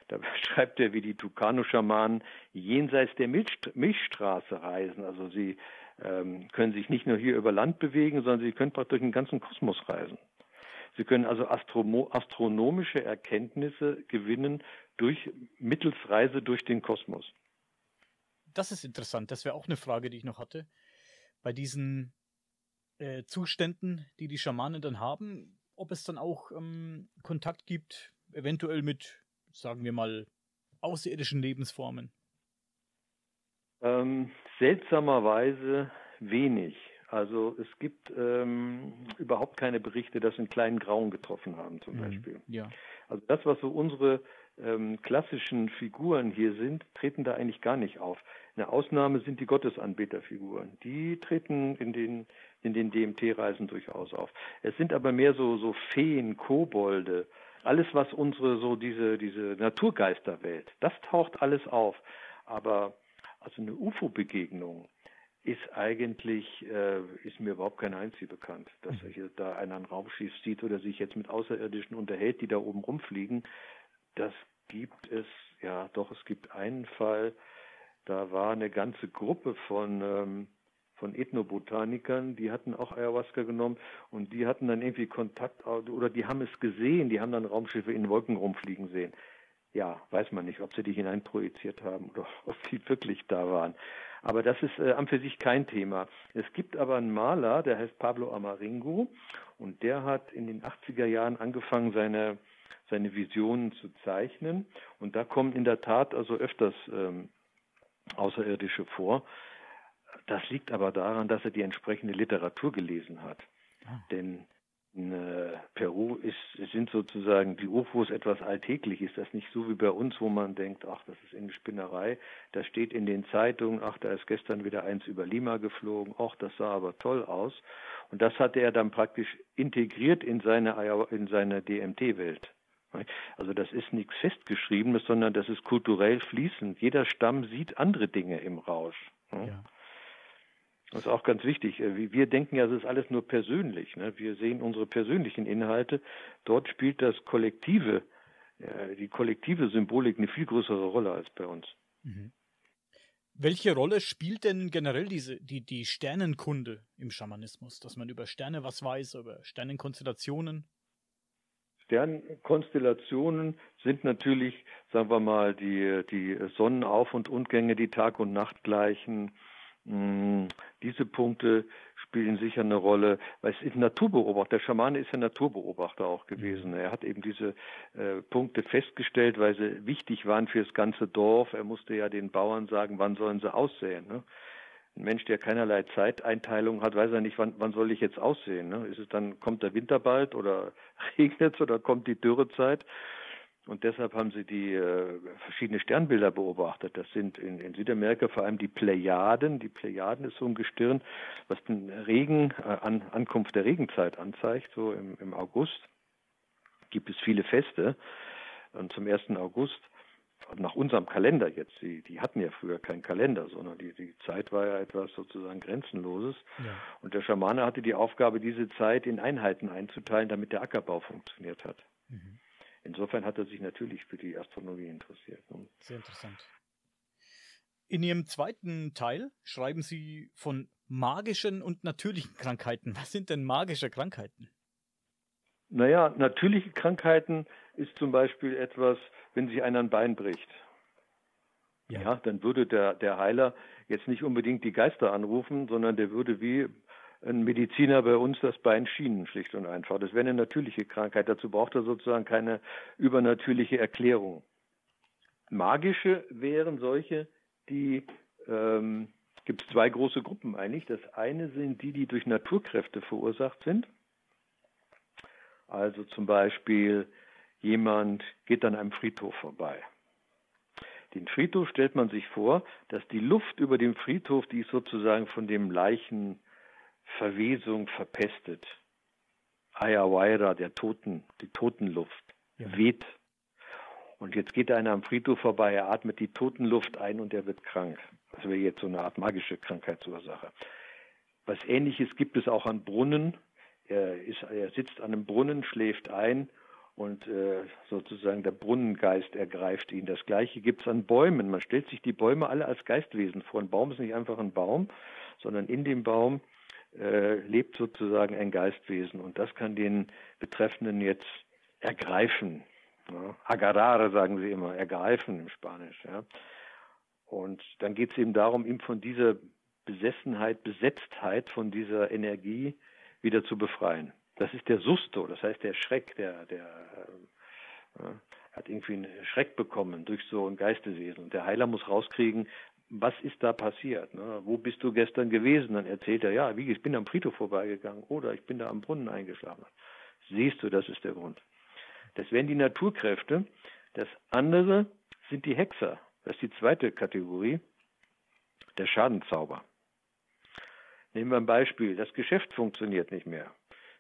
Da beschreibt er, wie die Tucano-Schamanen jenseits der Milch, Milchstraße reisen. Also sie können sich nicht nur hier über Land bewegen, sondern sie können praktisch durch den ganzen Kosmos reisen. Sie können also astronomische Erkenntnisse gewinnen durch mittels Reise durch den Kosmos. Das ist interessant. Das wäre auch eine Frage, die ich noch hatte bei diesen äh, Zuständen, die die Schamanen dann haben, ob es dann auch ähm, Kontakt gibt, eventuell mit, sagen wir mal, außerirdischen Lebensformen? Ähm, seltsamerweise wenig. Also es gibt ähm, überhaupt keine Berichte, dass sie einen kleinen Grauen getroffen haben zum mhm, Beispiel. Ja. Also das, was so unsere ähm, klassischen Figuren hier sind, treten da eigentlich gar nicht auf. Eine Ausnahme sind die Gottesanbeterfiguren. Die treten in den, in den DMT-Reisen durchaus auf. Es sind aber mehr so, so Feen, Kobolde, alles, was unsere, so diese, diese Naturgeisterwelt, das taucht alles auf. Aber also eine UFO-Begegnung, ist eigentlich, äh, ist mir überhaupt kein Einzige bekannt, dass mhm. hier da einer ein Raumschiff sieht oder sich jetzt mit Außerirdischen unterhält, die da oben rumfliegen. Das gibt es, ja doch, es gibt einen Fall, da war eine ganze Gruppe von, ähm, von Ethnobotanikern, die hatten auch Ayahuasca genommen und die hatten dann irgendwie Kontakt oder die haben es gesehen, die haben dann Raumschiffe in Wolken rumfliegen sehen. Ja, weiß man nicht, ob sie die hineinprojiziert haben oder ob die wirklich da waren. Aber das ist äh, an für sich kein Thema. Es gibt aber einen Maler, der heißt Pablo Amaringo und der hat in den 80er Jahren angefangen, seine, seine Visionen zu zeichnen. Und da kommen in der Tat also öfters ähm, Außerirdische vor. Das liegt aber daran, dass er die entsprechende Literatur gelesen hat. Ah. Denn in äh, Peru ist, sind sozusagen die UFOs etwas alltäglich. Ist das nicht so wie bei uns, wo man denkt, ach, das ist eine Spinnerei. Da steht in den Zeitungen, ach, da ist gestern wieder eins über Lima geflogen, ach, das sah aber toll aus. Und das hatte er dann praktisch integriert in seine, in seine DMT-Welt. Also das ist nichts Festgeschriebenes, sondern das ist kulturell fließend. Jeder Stamm sieht andere Dinge im Rausch. Ja. Das ist auch ganz wichtig. Äh, wir denken ja, es ist alles nur persönlich. Ne? Wir sehen unsere persönlichen Inhalte. Dort spielt das Kollektive, die kollektive Symbolik eine viel größere Rolle als bei uns. Mhm. Welche Rolle spielt denn generell diese, die, die Sternenkunde im Schamanismus? Dass man über Sterne was weiß, über Sternenkonstellationen? Sternkonstellationen sind natürlich, sagen wir mal, die, die Sonnenauf- und Untergänge, die Tag- und Nachtgleichen, diese Punkte spielen sicher eine Rolle, weil es ist Naturbeobachter. Der Schamane ist ja Naturbeobachter auch gewesen. Mhm. Er hat eben diese äh, Punkte festgestellt, weil sie wichtig waren für das ganze Dorf. Er musste ja den Bauern sagen, wann sollen sie aussehen. Ne? Ein Mensch, der keinerlei Zeiteinteilung hat, weiß ja nicht, wann, wann soll ich jetzt aussehen. Ne? Ist es dann, kommt der Winter bald oder regnet es oder kommt die Dürrezeit? Und deshalb haben sie die äh, verschiedene Sternbilder beobachtet. Das sind in, in, Südamerika vor allem die Plejaden. Die Plejaden ist so ein Gestirn, was den Regen, äh, an, Ankunft der Regenzeit anzeigt. So im, im August gibt es viele Feste. Und zum 1. August, nach unserem Kalender jetzt, die, die hatten ja früher keinen Kalender, sondern die, die Zeit war ja etwas sozusagen Grenzenloses. Ja. Und der Schamane hatte die Aufgabe, diese Zeit in Einheiten einzuteilen, damit der Ackerbau funktioniert hat. Mhm. Insofern hat er sich natürlich für die Astronomie interessiert. Ne? Sehr interessant. In Ihrem zweiten Teil schreiben Sie von magischen und natürlichen Krankheiten. Was sind denn magische Krankheiten? Naja, natürliche Krankheiten ist zum Beispiel etwas, wenn sich einer ein Bein bricht. Ja. ja, dann würde der, der Heiler jetzt nicht unbedingt die Geister anrufen, sondern der würde wie ein Mediziner bei uns das Bein schienen, schlicht und einfach. Das wäre eine natürliche Krankheit. Dazu braucht er sozusagen keine übernatürliche Erklärung. Magische wären solche, die ähm, gibt es zwei große Gruppen eigentlich. Das eine sind die, die durch Naturkräfte verursacht sind. Also zum Beispiel jemand geht an einem Friedhof vorbei. Den Friedhof stellt man sich vor, dass die Luft über dem Friedhof, die ist sozusagen von dem Leichen Verwesung verpestet. Ayahuayra, der Toten, die Totenluft, ja. weht. Und jetzt geht einer am Friedhof vorbei, er atmet die Totenluft ein und er wird krank. Das wäre jetzt so eine Art magische Krankheitsursache. Was ähnliches gibt es auch an Brunnen. Er, ist, er sitzt an einem Brunnen, schläft ein und äh, sozusagen der Brunnengeist ergreift ihn. Das gleiche gibt es an Bäumen. Man stellt sich die Bäume alle als Geistwesen vor. Ein Baum ist nicht einfach ein Baum, sondern in dem Baum äh, lebt sozusagen ein Geistwesen und das kann den Betreffenden jetzt ergreifen. Ja. Agarrare sagen sie immer, ergreifen im Spanisch. Ja. Und dann geht es eben darum, ihm von dieser Besessenheit, Besetztheit, von dieser Energie wieder zu befreien. Das ist der Susto, das heißt der Schreck, der, der äh, hat irgendwie einen Schreck bekommen durch so ein Geisteswesen. Und der Heiler muss rauskriegen, was ist da passiert? Ne? Wo bist du gestern gewesen? Dann erzählt er, ja, wie, ich bin am Friedhof vorbeigegangen oder ich bin da am Brunnen eingeschlafen. Siehst du, das ist der Grund. Das wären die Naturkräfte. Das andere sind die Hexer. Das ist die zweite Kategorie, der Schadenzauber. Nehmen wir ein Beispiel. Das Geschäft funktioniert nicht mehr.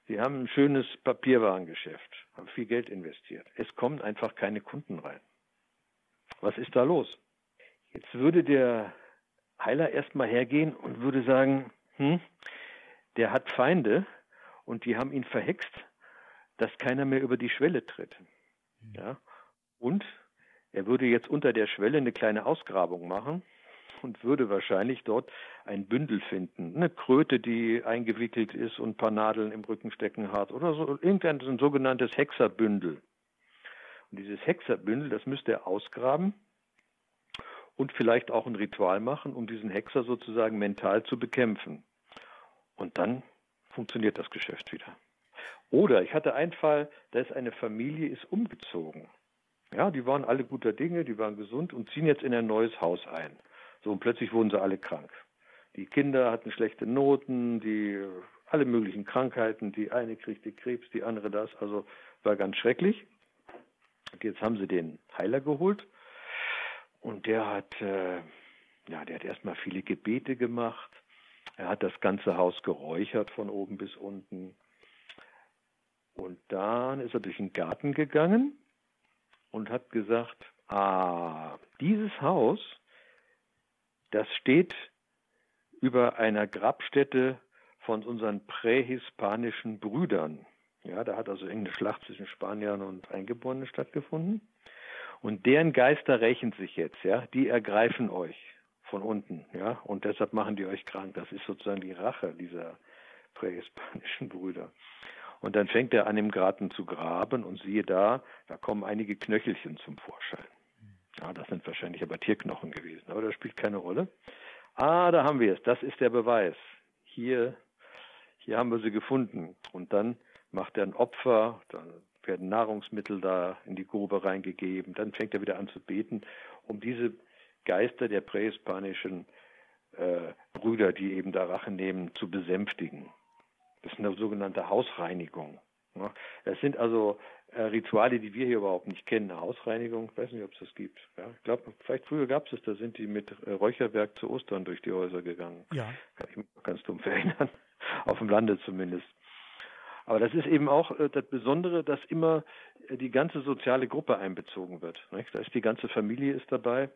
Sie haben ein schönes Papierwarengeschäft, haben viel Geld investiert. Es kommen einfach keine Kunden rein. Was ist da los? Jetzt würde der Heiler erstmal hergehen und würde sagen, hm, der hat Feinde und die haben ihn verhext, dass keiner mehr über die Schwelle tritt. Mhm. Ja? Und er würde jetzt unter der Schwelle eine kleine Ausgrabung machen und würde wahrscheinlich dort ein Bündel finden. Eine Kröte, die eingewickelt ist und ein paar Nadeln im Rücken stecken hat oder so, irgendein so ein sogenanntes Hexerbündel. Und dieses Hexerbündel, das müsste er ausgraben und vielleicht auch ein Ritual machen, um diesen Hexer sozusagen mental zu bekämpfen. Und dann funktioniert das Geschäft wieder. Oder ich hatte einen Fall, da ist eine Familie ist umgezogen. Ja, die waren alle guter Dinge, die waren gesund und ziehen jetzt in ein neues Haus ein. So und plötzlich wurden sie alle krank. Die Kinder hatten schlechte Noten, die alle möglichen Krankheiten, die eine kriegte Krebs, die andere das, also war ganz schrecklich. Und jetzt haben sie den Heiler geholt und der hat äh, ja, der hat erstmal viele Gebete gemacht. Er hat das ganze Haus geräuchert von oben bis unten. Und dann ist er durch den Garten gegangen und hat gesagt, ah, dieses Haus, das steht über einer Grabstätte von unseren prähispanischen Brüdern. Ja, da hat also irgendeine Schlacht zwischen Spaniern und Eingeborenen stattgefunden. Und deren Geister rächen sich jetzt, ja, die ergreifen euch von unten, ja, und deshalb machen die euch krank. Das ist sozusagen die Rache dieser prähispanischen Brüder. Und dann fängt er an, im Garten zu graben und siehe da, da kommen einige Knöchelchen zum Vorschein. Ja, das sind wahrscheinlich aber Tierknochen gewesen, aber das spielt keine Rolle. Ah, da haben wir es, das ist der Beweis. Hier, hier haben wir sie gefunden. Und dann macht er ein Opfer, dann werden Nahrungsmittel da in die Grube reingegeben, dann fängt er wieder an zu beten, um diese Geister der prähispanischen äh, Brüder, die eben da Rache nehmen, zu besänftigen. Das ist eine sogenannte Hausreinigung. Das sind also äh, Rituale, die wir hier überhaupt nicht kennen. Eine Hausreinigung, ich weiß nicht, ob es das gibt. Ja, ich glaube, vielleicht früher gab es das, da sind die mit äh, Räucherwerk zu Ostern durch die Häuser gegangen. Ja. Kann ich mich ganz dumm erinnern. Auf dem Lande zumindest. Aber das ist eben auch äh, das Besondere, dass immer äh, die ganze soziale Gruppe einbezogen wird. Nicht? Da ist die ganze Familie ist dabei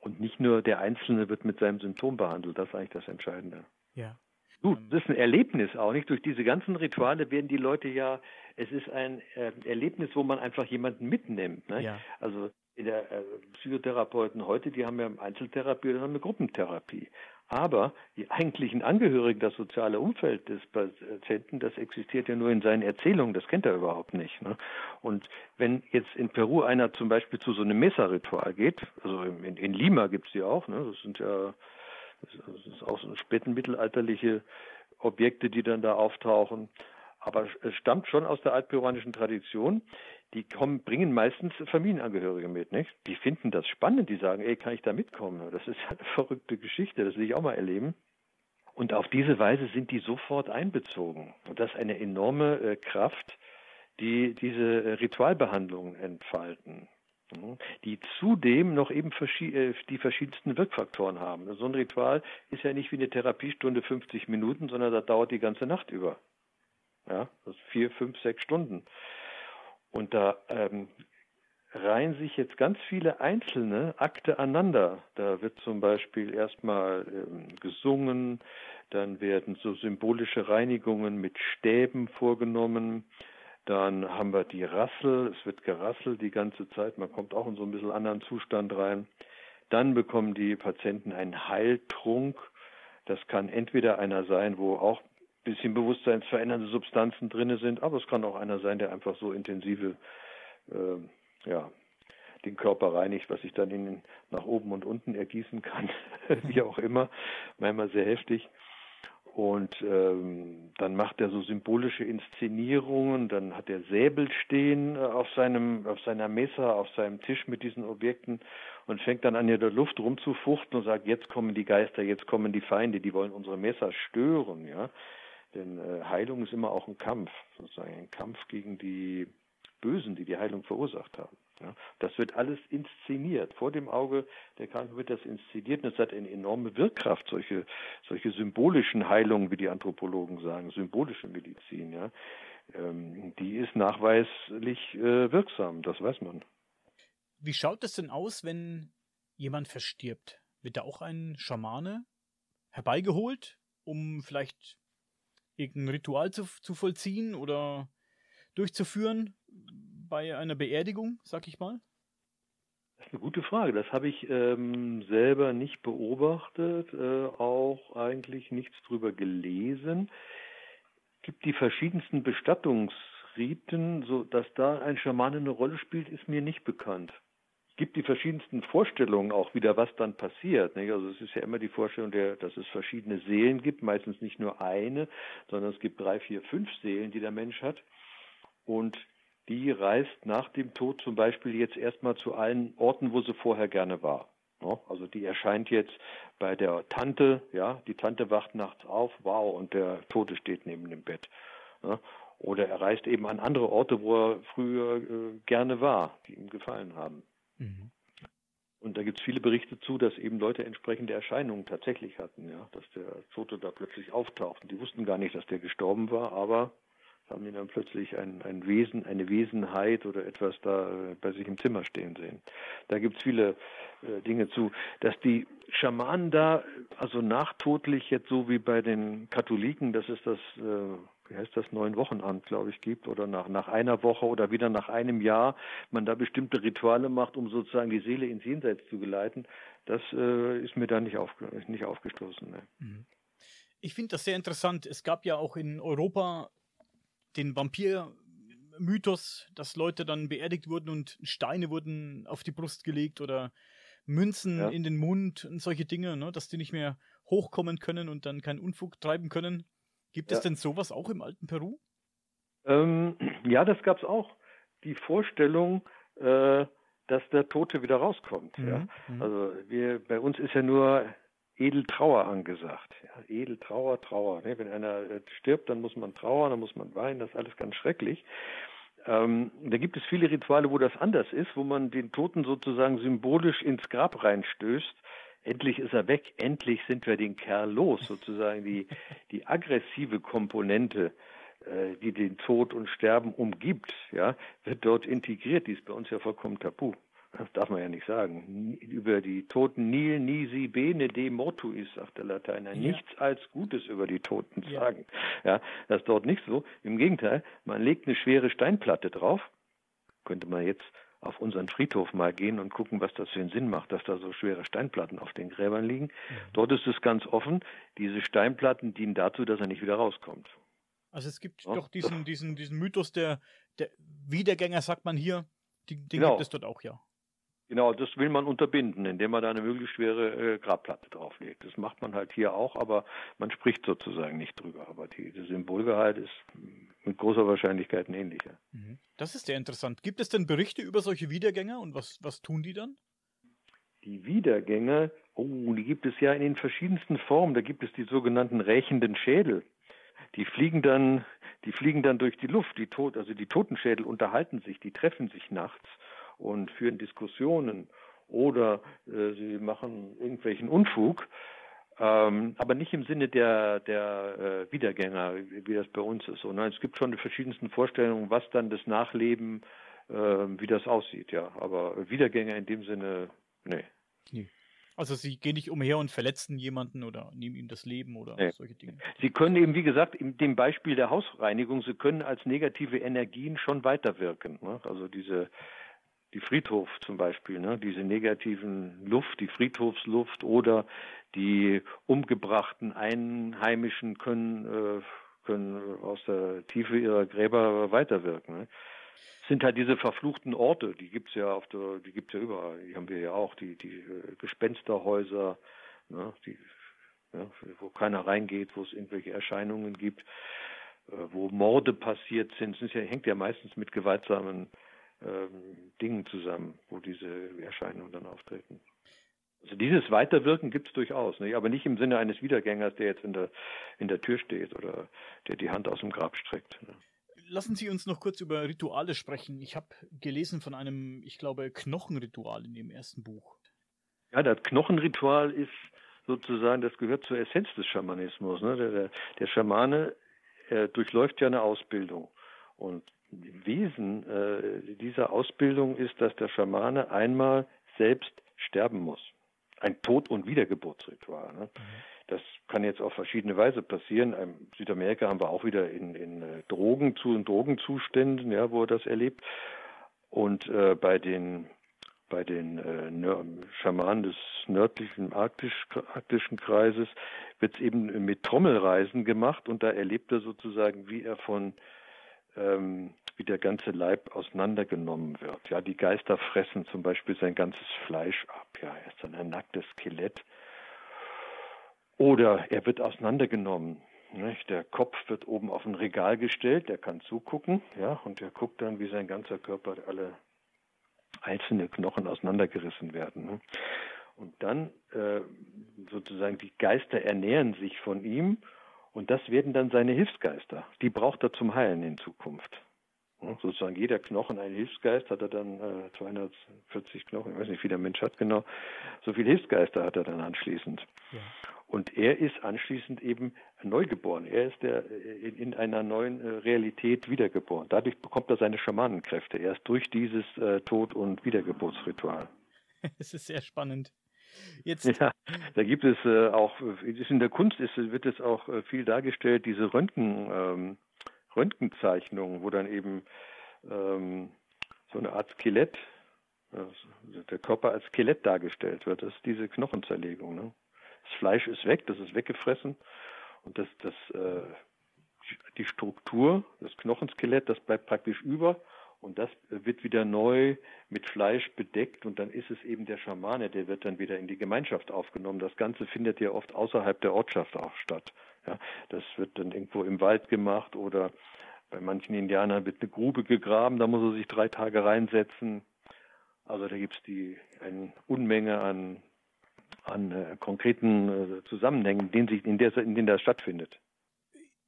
und nicht nur der Einzelne wird mit seinem Symptom behandelt. Das ist eigentlich das Entscheidende. Ja. Gut, das ist ein Erlebnis auch, nicht? Durch diese ganzen Rituale werden die Leute ja, es ist ein äh, Erlebnis, wo man einfach jemanden mitnimmt. Ne? Ja. Also in der äh, Psychotherapeuten heute, die haben ja Einzeltherapie oder eine Gruppentherapie. Aber die eigentlichen Angehörigen, das soziale Umfeld des Patienten, das existiert ja nur in seinen Erzählungen, das kennt er überhaupt nicht. Ne? Und wenn jetzt in Peru einer zum Beispiel zu so einem Mesa-Ritual geht, also in, in Lima gibt es die auch, ne? das sind ja das ist auch so spätmittelalterliche Objekte, die dann da auftauchen. Aber es stammt schon aus der altperuanischen Tradition. Die kommen, bringen meistens Familienangehörige mit, nicht? Die finden das spannend, die sagen, ey, kann ich da mitkommen? Das ist eine verrückte Geschichte, das will ich auch mal erleben. Und auf diese Weise sind die sofort einbezogen. Und das ist eine enorme äh, Kraft, die diese äh, Ritualbehandlungen entfalten die zudem noch eben äh, die verschiedensten Wirkfaktoren haben. So ein Ritual ist ja nicht wie eine Therapiestunde 50 Minuten, sondern das dauert die ganze Nacht über. Ja, das vier, fünf, sechs Stunden. Und da ähm, reihen sich jetzt ganz viele einzelne Akte aneinander. Da wird zum Beispiel erstmal ähm, gesungen, dann werden so symbolische Reinigungen mit Stäben vorgenommen, dann haben wir die Rassel, es wird gerasselt die ganze Zeit, man kommt auch in so ein bisschen anderen Zustand rein. Dann bekommen die Patienten einen Heiltrunk. Das kann entweder einer sein, wo auch bisschen bewusstseinsverändernde Substanzen drin sind, aber es kann auch einer sein, der einfach so intensive, äh, ja, den Körper reinigt, was sich dann in, nach oben und unten ergießen kann, wie auch immer, manchmal sehr heftig. Und ähm, dann macht er so symbolische Inszenierungen, dann hat er Säbel stehen äh, auf seinem, auf seiner Messe, auf seinem Tisch mit diesen Objekten und fängt dann an, in der Luft rumzufuchten und sagt, jetzt kommen die Geister, jetzt kommen die Feinde, die wollen unsere Messer stören, ja. Denn äh, Heilung ist immer auch ein Kampf, sozusagen ein Kampf gegen die Bösen, die die Heilung verursacht haben. Ja, das wird alles inszeniert. Vor dem Auge der Kranken wird das inszeniert und es hat eine enorme Wirkkraft, solche, solche symbolischen Heilungen, wie die Anthropologen sagen, symbolische Medizin, ja. Ähm, die ist nachweislich äh, wirksam, das weiß man. Wie schaut es denn aus, wenn jemand verstirbt? wird da auch ein Schamane herbeigeholt, um vielleicht irgendein Ritual zu, zu vollziehen oder durchzuführen bei einer Beerdigung, sag ich mal? Das ist eine gute Frage. Das habe ich ähm, selber nicht beobachtet, äh, auch eigentlich nichts drüber gelesen. Es gibt die verschiedensten Bestattungsriten, so dass da ein Schamane eine Rolle spielt, ist mir nicht bekannt. Es gibt die verschiedensten Vorstellungen auch wieder, was dann passiert. Nicht? Also es ist ja immer die Vorstellung, der, dass es verschiedene Seelen gibt, meistens nicht nur eine, sondern es gibt drei, vier, fünf Seelen, die der Mensch hat. Und die reist nach dem Tod zum Beispiel jetzt erstmal zu allen Orten, wo sie vorher gerne war. Also die erscheint jetzt bei der Tante, ja, die Tante wacht nachts auf, wow, und der Tote steht neben dem Bett. Oder er reist eben an andere Orte, wo er früher äh, gerne war, die ihm gefallen haben. Mhm. Und da gibt es viele Berichte zu, dass eben Leute entsprechende Erscheinungen tatsächlich hatten, ja, dass der Tote da plötzlich auftaucht. Und die wussten gar nicht, dass der gestorben war, aber haben die dann plötzlich ein, ein Wesen, eine Wesenheit oder etwas da äh, bei sich im Zimmer stehen sehen. Da gibt es viele äh, Dinge zu. Dass die Schamanen da, also nachtodlich jetzt so wie bei den Katholiken, das ist das, äh, wie heißt das, neun Wochenamt, glaube ich, gibt, oder nach, nach einer Woche oder wieder nach einem Jahr, man da bestimmte Rituale macht, um sozusagen die Seele ins Jenseits zu geleiten, das äh, ist mir da nicht, auf, nicht aufgestoßen. Ne. Mhm. Ich finde das sehr interessant. Es gab ja auch in Europa den Vampir-Mythos, dass Leute dann beerdigt wurden und Steine wurden auf die Brust gelegt oder Münzen ja. in den Mund und solche Dinge, ne, dass die nicht mehr hochkommen können und dann keinen Unfug treiben können. Gibt ja. es denn sowas auch im alten Peru? Ähm, ja, das gab es auch. Die Vorstellung, äh, dass der Tote wieder rauskommt. Mhm. Ja. Mhm. Also wir, bei uns ist ja nur Edeltrauer angesagt. Ja, Edeltrauer, Trauer. Ne? Wenn einer äh, stirbt, dann muss man trauern, dann muss man weinen, das ist alles ganz schrecklich. Ähm, da gibt es viele Rituale, wo das anders ist, wo man den Toten sozusagen symbolisch ins Grab reinstößt. Endlich ist er weg, endlich sind wir den Kerl los, sozusagen die, die aggressive Komponente, äh, die den Tod und Sterben umgibt, ja, wird dort integriert. Die ist bei uns ja vollkommen tabu das darf man ja nicht sagen, über die Toten nil nisi bene de mortuis, sagt der Lateiner, ja. nichts als Gutes über die Toten ja. sagen. Ja, das ist dort nicht so. Im Gegenteil, man legt eine schwere Steinplatte drauf. Könnte man jetzt auf unseren Friedhof mal gehen und gucken, was das für einen Sinn macht, dass da so schwere Steinplatten auf den Gräbern liegen. Mhm. Dort ist es ganz offen. Diese Steinplatten dienen dazu, dass er nicht wieder rauskommt. Also es gibt ja. doch diesen, diesen, diesen Mythos der, der Wiedergänger, sagt man hier, den, den genau. gibt es dort auch, ja. Genau, das will man unterbinden, indem man da eine möglichst schwere äh, Grabplatte drauflegt. Das macht man halt hier auch, aber man spricht sozusagen nicht drüber. Aber die, der Symbolgehalt ist mit großer Wahrscheinlichkeit ein ähnlicher. Mhm. Das ist sehr interessant. Gibt es denn Berichte über solche Wiedergänger und was, was tun die dann? Die Wiedergänger, oh, die gibt es ja in den verschiedensten Formen. Da gibt es die sogenannten rächenden Schädel. Die fliegen dann, die fliegen dann durch die Luft. Die Tod, also die Totenschädel unterhalten sich, die treffen sich nachts und führen Diskussionen oder äh, sie machen irgendwelchen Unfug, ähm, aber nicht im Sinne der, der äh, Wiedergänger, wie, das bei uns ist. Nein, es gibt schon die verschiedensten Vorstellungen, was dann das Nachleben, äh, wie das aussieht, ja. Aber Wiedergänger in dem Sinne, nee. nee. Also sie gehen nicht umher und verletzen jemanden oder nehmen ihm das Leben oder nee. solche Dinge. Sie können eben, wie gesagt, in dem Beispiel der Hausreinigung, sie können als negative Energien schon weiterwirken. Ne? Also diese die Friedhof zum Beispiel, ne, diese negativen Luft, die Friedhofsluft oder die umgebrachten Einheimischen können, äh, können aus der Tiefe ihrer Gräber weiterwirken. Ne. sind halt diese verfluchten Orte, die gibt's ja auf der, die gibt's ja überall, die haben wir ja auch, die, die äh, Gespensterhäuser, ne, die, ja, wo keiner reingeht, wo es irgendwelche Erscheinungen gibt, äh, wo Morde passiert sind. Es ja, hängt ja meistens mit gewaltsamen ähm, Dingen zusammen, wo diese Erscheinungen dann auftreten. Also dieses Weiterwirken gibt es durchaus, nicht? aber nicht im Sinne eines Wiedergängers, der jetzt in der, in der Tür steht oder der die Hand aus dem Grab streckt. Ne? Lassen Sie uns noch kurz über Rituale sprechen. Ich habe gelesen von einem, ich glaube, Knochenritual in dem ersten Buch. Ja, das Knochenritual ist sozusagen, das gehört zur Essenz des Schamanismus. Ne? Der, der, der Schamane durchläuft ja eine Ausbildung. Und Wesen äh, dieser Ausbildung ist, dass der Schamane einmal selbst sterben muss. ein Tod- und Wiedergeburtsritual. Ne? Mhm. Das kann jetzt auf verschiedene Weise passieren. In Südamerika haben wir auch wieder in, in äh, Drogen zu in Drogenzuständen, ja, wo er das erlebt. Und äh, bei den bei den äh, Schamanen des nördlichen Arktisch, arktischen Kreises wird es eben mit Trommelreisen gemacht und da erlebt er sozusagen, wie er von ähm, wie der ganze Leib auseinandergenommen wird. Ja, die Geister fressen zum Beispiel sein ganzes Fleisch ab. Ja, er ist dann ein nacktes Skelett. Oder er wird auseinandergenommen. Nicht? Der Kopf wird oben auf ein Regal gestellt, der kann zugucken, ja, und er guckt dann, wie sein ganzer Körper alle einzelne Knochen auseinandergerissen werden. Ne? Und dann äh, sozusagen die Geister ernähren sich von ihm und das werden dann seine Hilfsgeister. Die braucht er zum Heilen in Zukunft. Sozusagen jeder Knochen ein Hilfsgeist, hat er dann äh, 240 Knochen, ich weiß nicht, wie der Mensch hat genau, so viele Hilfsgeister hat er dann anschließend. Ja. Und er ist anschließend eben neugeboren. Er ist der, in, in einer neuen äh, Realität wiedergeboren. Dadurch bekommt er seine Schamanenkräfte, erst durch dieses äh, Tod- und Wiedergeburtsritual. Es ist sehr spannend. Jetzt. Ja, da gibt es äh, auch, in der Kunst ist, wird es auch äh, viel dargestellt, diese Röntgen, ähm, Röntgenzeichnungen, wo dann eben ähm, so eine Art Skelett, äh, der Körper als Skelett dargestellt wird. Das ist diese Knochenzerlegung. Ne? Das Fleisch ist weg, das ist weggefressen und das, das, äh, die Struktur, das Knochenskelett, das bleibt praktisch über und das wird wieder neu mit Fleisch bedeckt und dann ist es eben der Schamane, der wird dann wieder in die Gemeinschaft aufgenommen. Das Ganze findet ja oft außerhalb der Ortschaft auch statt. Ja, das wird dann irgendwo im Wald gemacht oder bei manchen Indianern wird eine Grube gegraben, da muss er sich drei Tage reinsetzen. Also da gibt es eine Unmenge an, an äh, konkreten äh, Zusammenhängen, in denen, sich, in, der, in denen das stattfindet.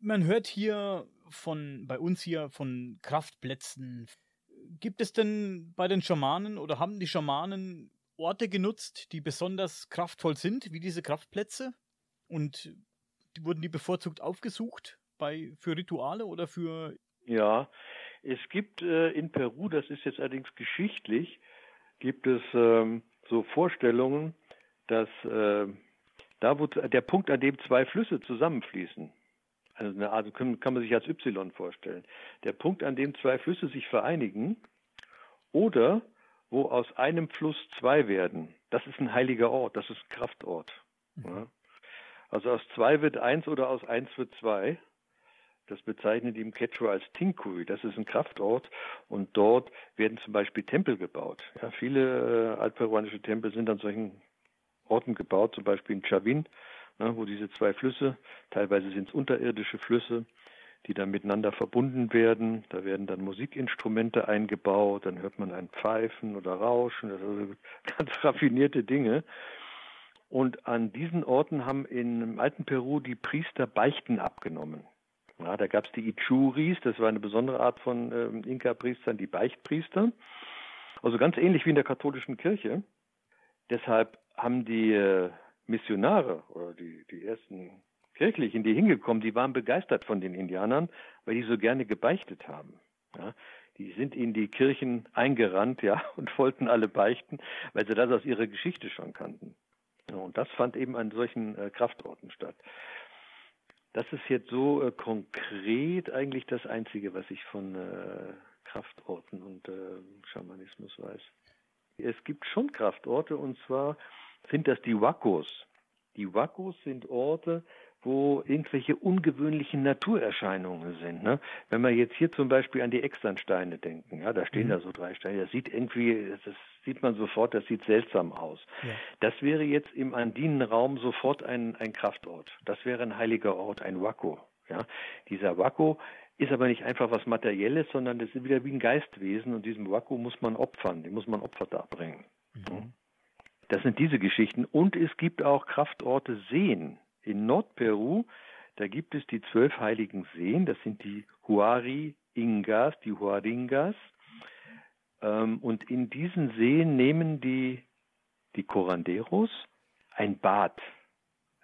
Man hört hier von bei uns hier von Kraftplätzen. Gibt es denn bei den Schamanen oder haben die Schamanen Orte genutzt, die besonders kraftvoll sind, wie diese Kraftplätze? Und wurden die bevorzugt aufgesucht bei für Rituale oder für Ja, es gibt äh, in Peru, das ist jetzt allerdings geschichtlich, gibt es ähm, so Vorstellungen, dass äh, da wo der Punkt, an dem zwei Flüsse zusammenfließen, also eine Art, kann, kann man sich als Y vorstellen. Der Punkt, an dem zwei Flüsse sich vereinigen oder wo aus einem Fluss zwei werden, das ist ein heiliger Ort, das ist ein Kraftort. Mhm. Ja. Also aus zwei wird eins oder aus eins wird zwei. Das bezeichnet die im Quechua als Tinkui. Das ist ein Kraftort und dort werden zum Beispiel Tempel gebaut. Ja, viele äh, altperuanische Tempel sind an solchen Orten gebaut, zum Beispiel in Chavin ne, wo diese zwei Flüsse, teilweise sind es unterirdische Flüsse, die dann miteinander verbunden werden. Da werden dann Musikinstrumente eingebaut, dann hört man ein Pfeifen oder Rauschen, also ganz raffinierte Dinge. Und an diesen Orten haben im alten Peru die Priester Beichten abgenommen. Ja, da gab es die Ichuris, das war eine besondere Art von ähm, Inka-Priestern, die Beichtpriester. Also ganz ähnlich wie in der katholischen Kirche. Deshalb haben die äh, Missionare oder die, die ersten Kirchlichen, die hingekommen, die waren begeistert von den Indianern, weil die so gerne gebeichtet haben. Ja, die sind in die Kirchen eingerannt, ja, und wollten alle beichten, weil sie das aus ihrer Geschichte schon kannten. Ja, und das fand eben an solchen äh, Kraftorten statt. Das ist jetzt so äh, konkret eigentlich das Einzige, was ich von äh, Kraftorten und äh, Schamanismus weiß. Es gibt schon Kraftorte und zwar sind das die Wakos. Die Wakos sind Orte, wo irgendwelche ungewöhnlichen Naturerscheinungen sind. Ne? Wenn wir jetzt hier zum Beispiel an die Externsteine denken, ja, da stehen mhm. da so drei Steine, das sieht irgendwie, das sieht man sofort, das sieht seltsam aus. Ja. Das wäre jetzt im Andinenraum sofort ein, ein Kraftort. Das wäre ein heiliger Ort, ein Wako. Ja? Dieser Wako ist aber nicht einfach was Materielles, sondern das ist wieder wie ein Geistwesen und diesem Wako muss man opfern, dem muss man Opfer darbringen. Mhm. Das sind diese Geschichten. Und es gibt auch Kraftorte Seen. In Nordperu, da gibt es die zwölf heiligen Seen. Das sind die Huari Ingas, die Huaringas. Ähm, und in diesen Seen nehmen die, die Coranderos ein Bad.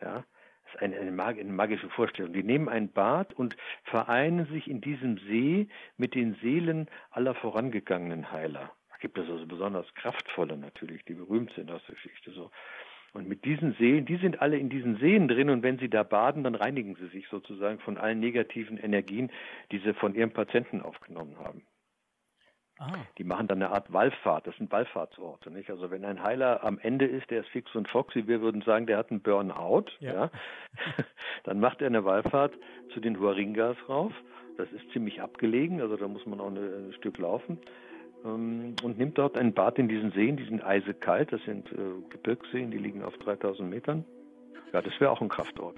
Ja, das ist eine, eine, magische Vorstellung. Die nehmen ein Bad und vereinen sich in diesem See mit den Seelen aller vorangegangenen Heiler. Da gibt es also besonders kraftvolle natürlich, die berühmt sind aus der Geschichte so. Und mit diesen Seen, die sind alle in diesen Seen drin und wenn sie da baden, dann reinigen sie sich sozusagen von allen negativen Energien, die sie von ihrem Patienten aufgenommen haben. Ah. Die machen dann eine Art Wallfahrt, das sind Wallfahrtsorte. Nicht? Also wenn ein Heiler am Ende ist, der ist fix und foxy, wir würden sagen, der hat einen Burnout, ja. ja. dann macht er eine Wallfahrt zu den Huaringas rauf. Das ist ziemlich abgelegen, also da muss man auch ein Stück laufen und nimmt dort ein Bad in diesen Seen, die sind eisekalt, das sind äh, Gebirgsseen, die liegen auf 3000 Metern. Ja, das wäre auch ein Kraftort.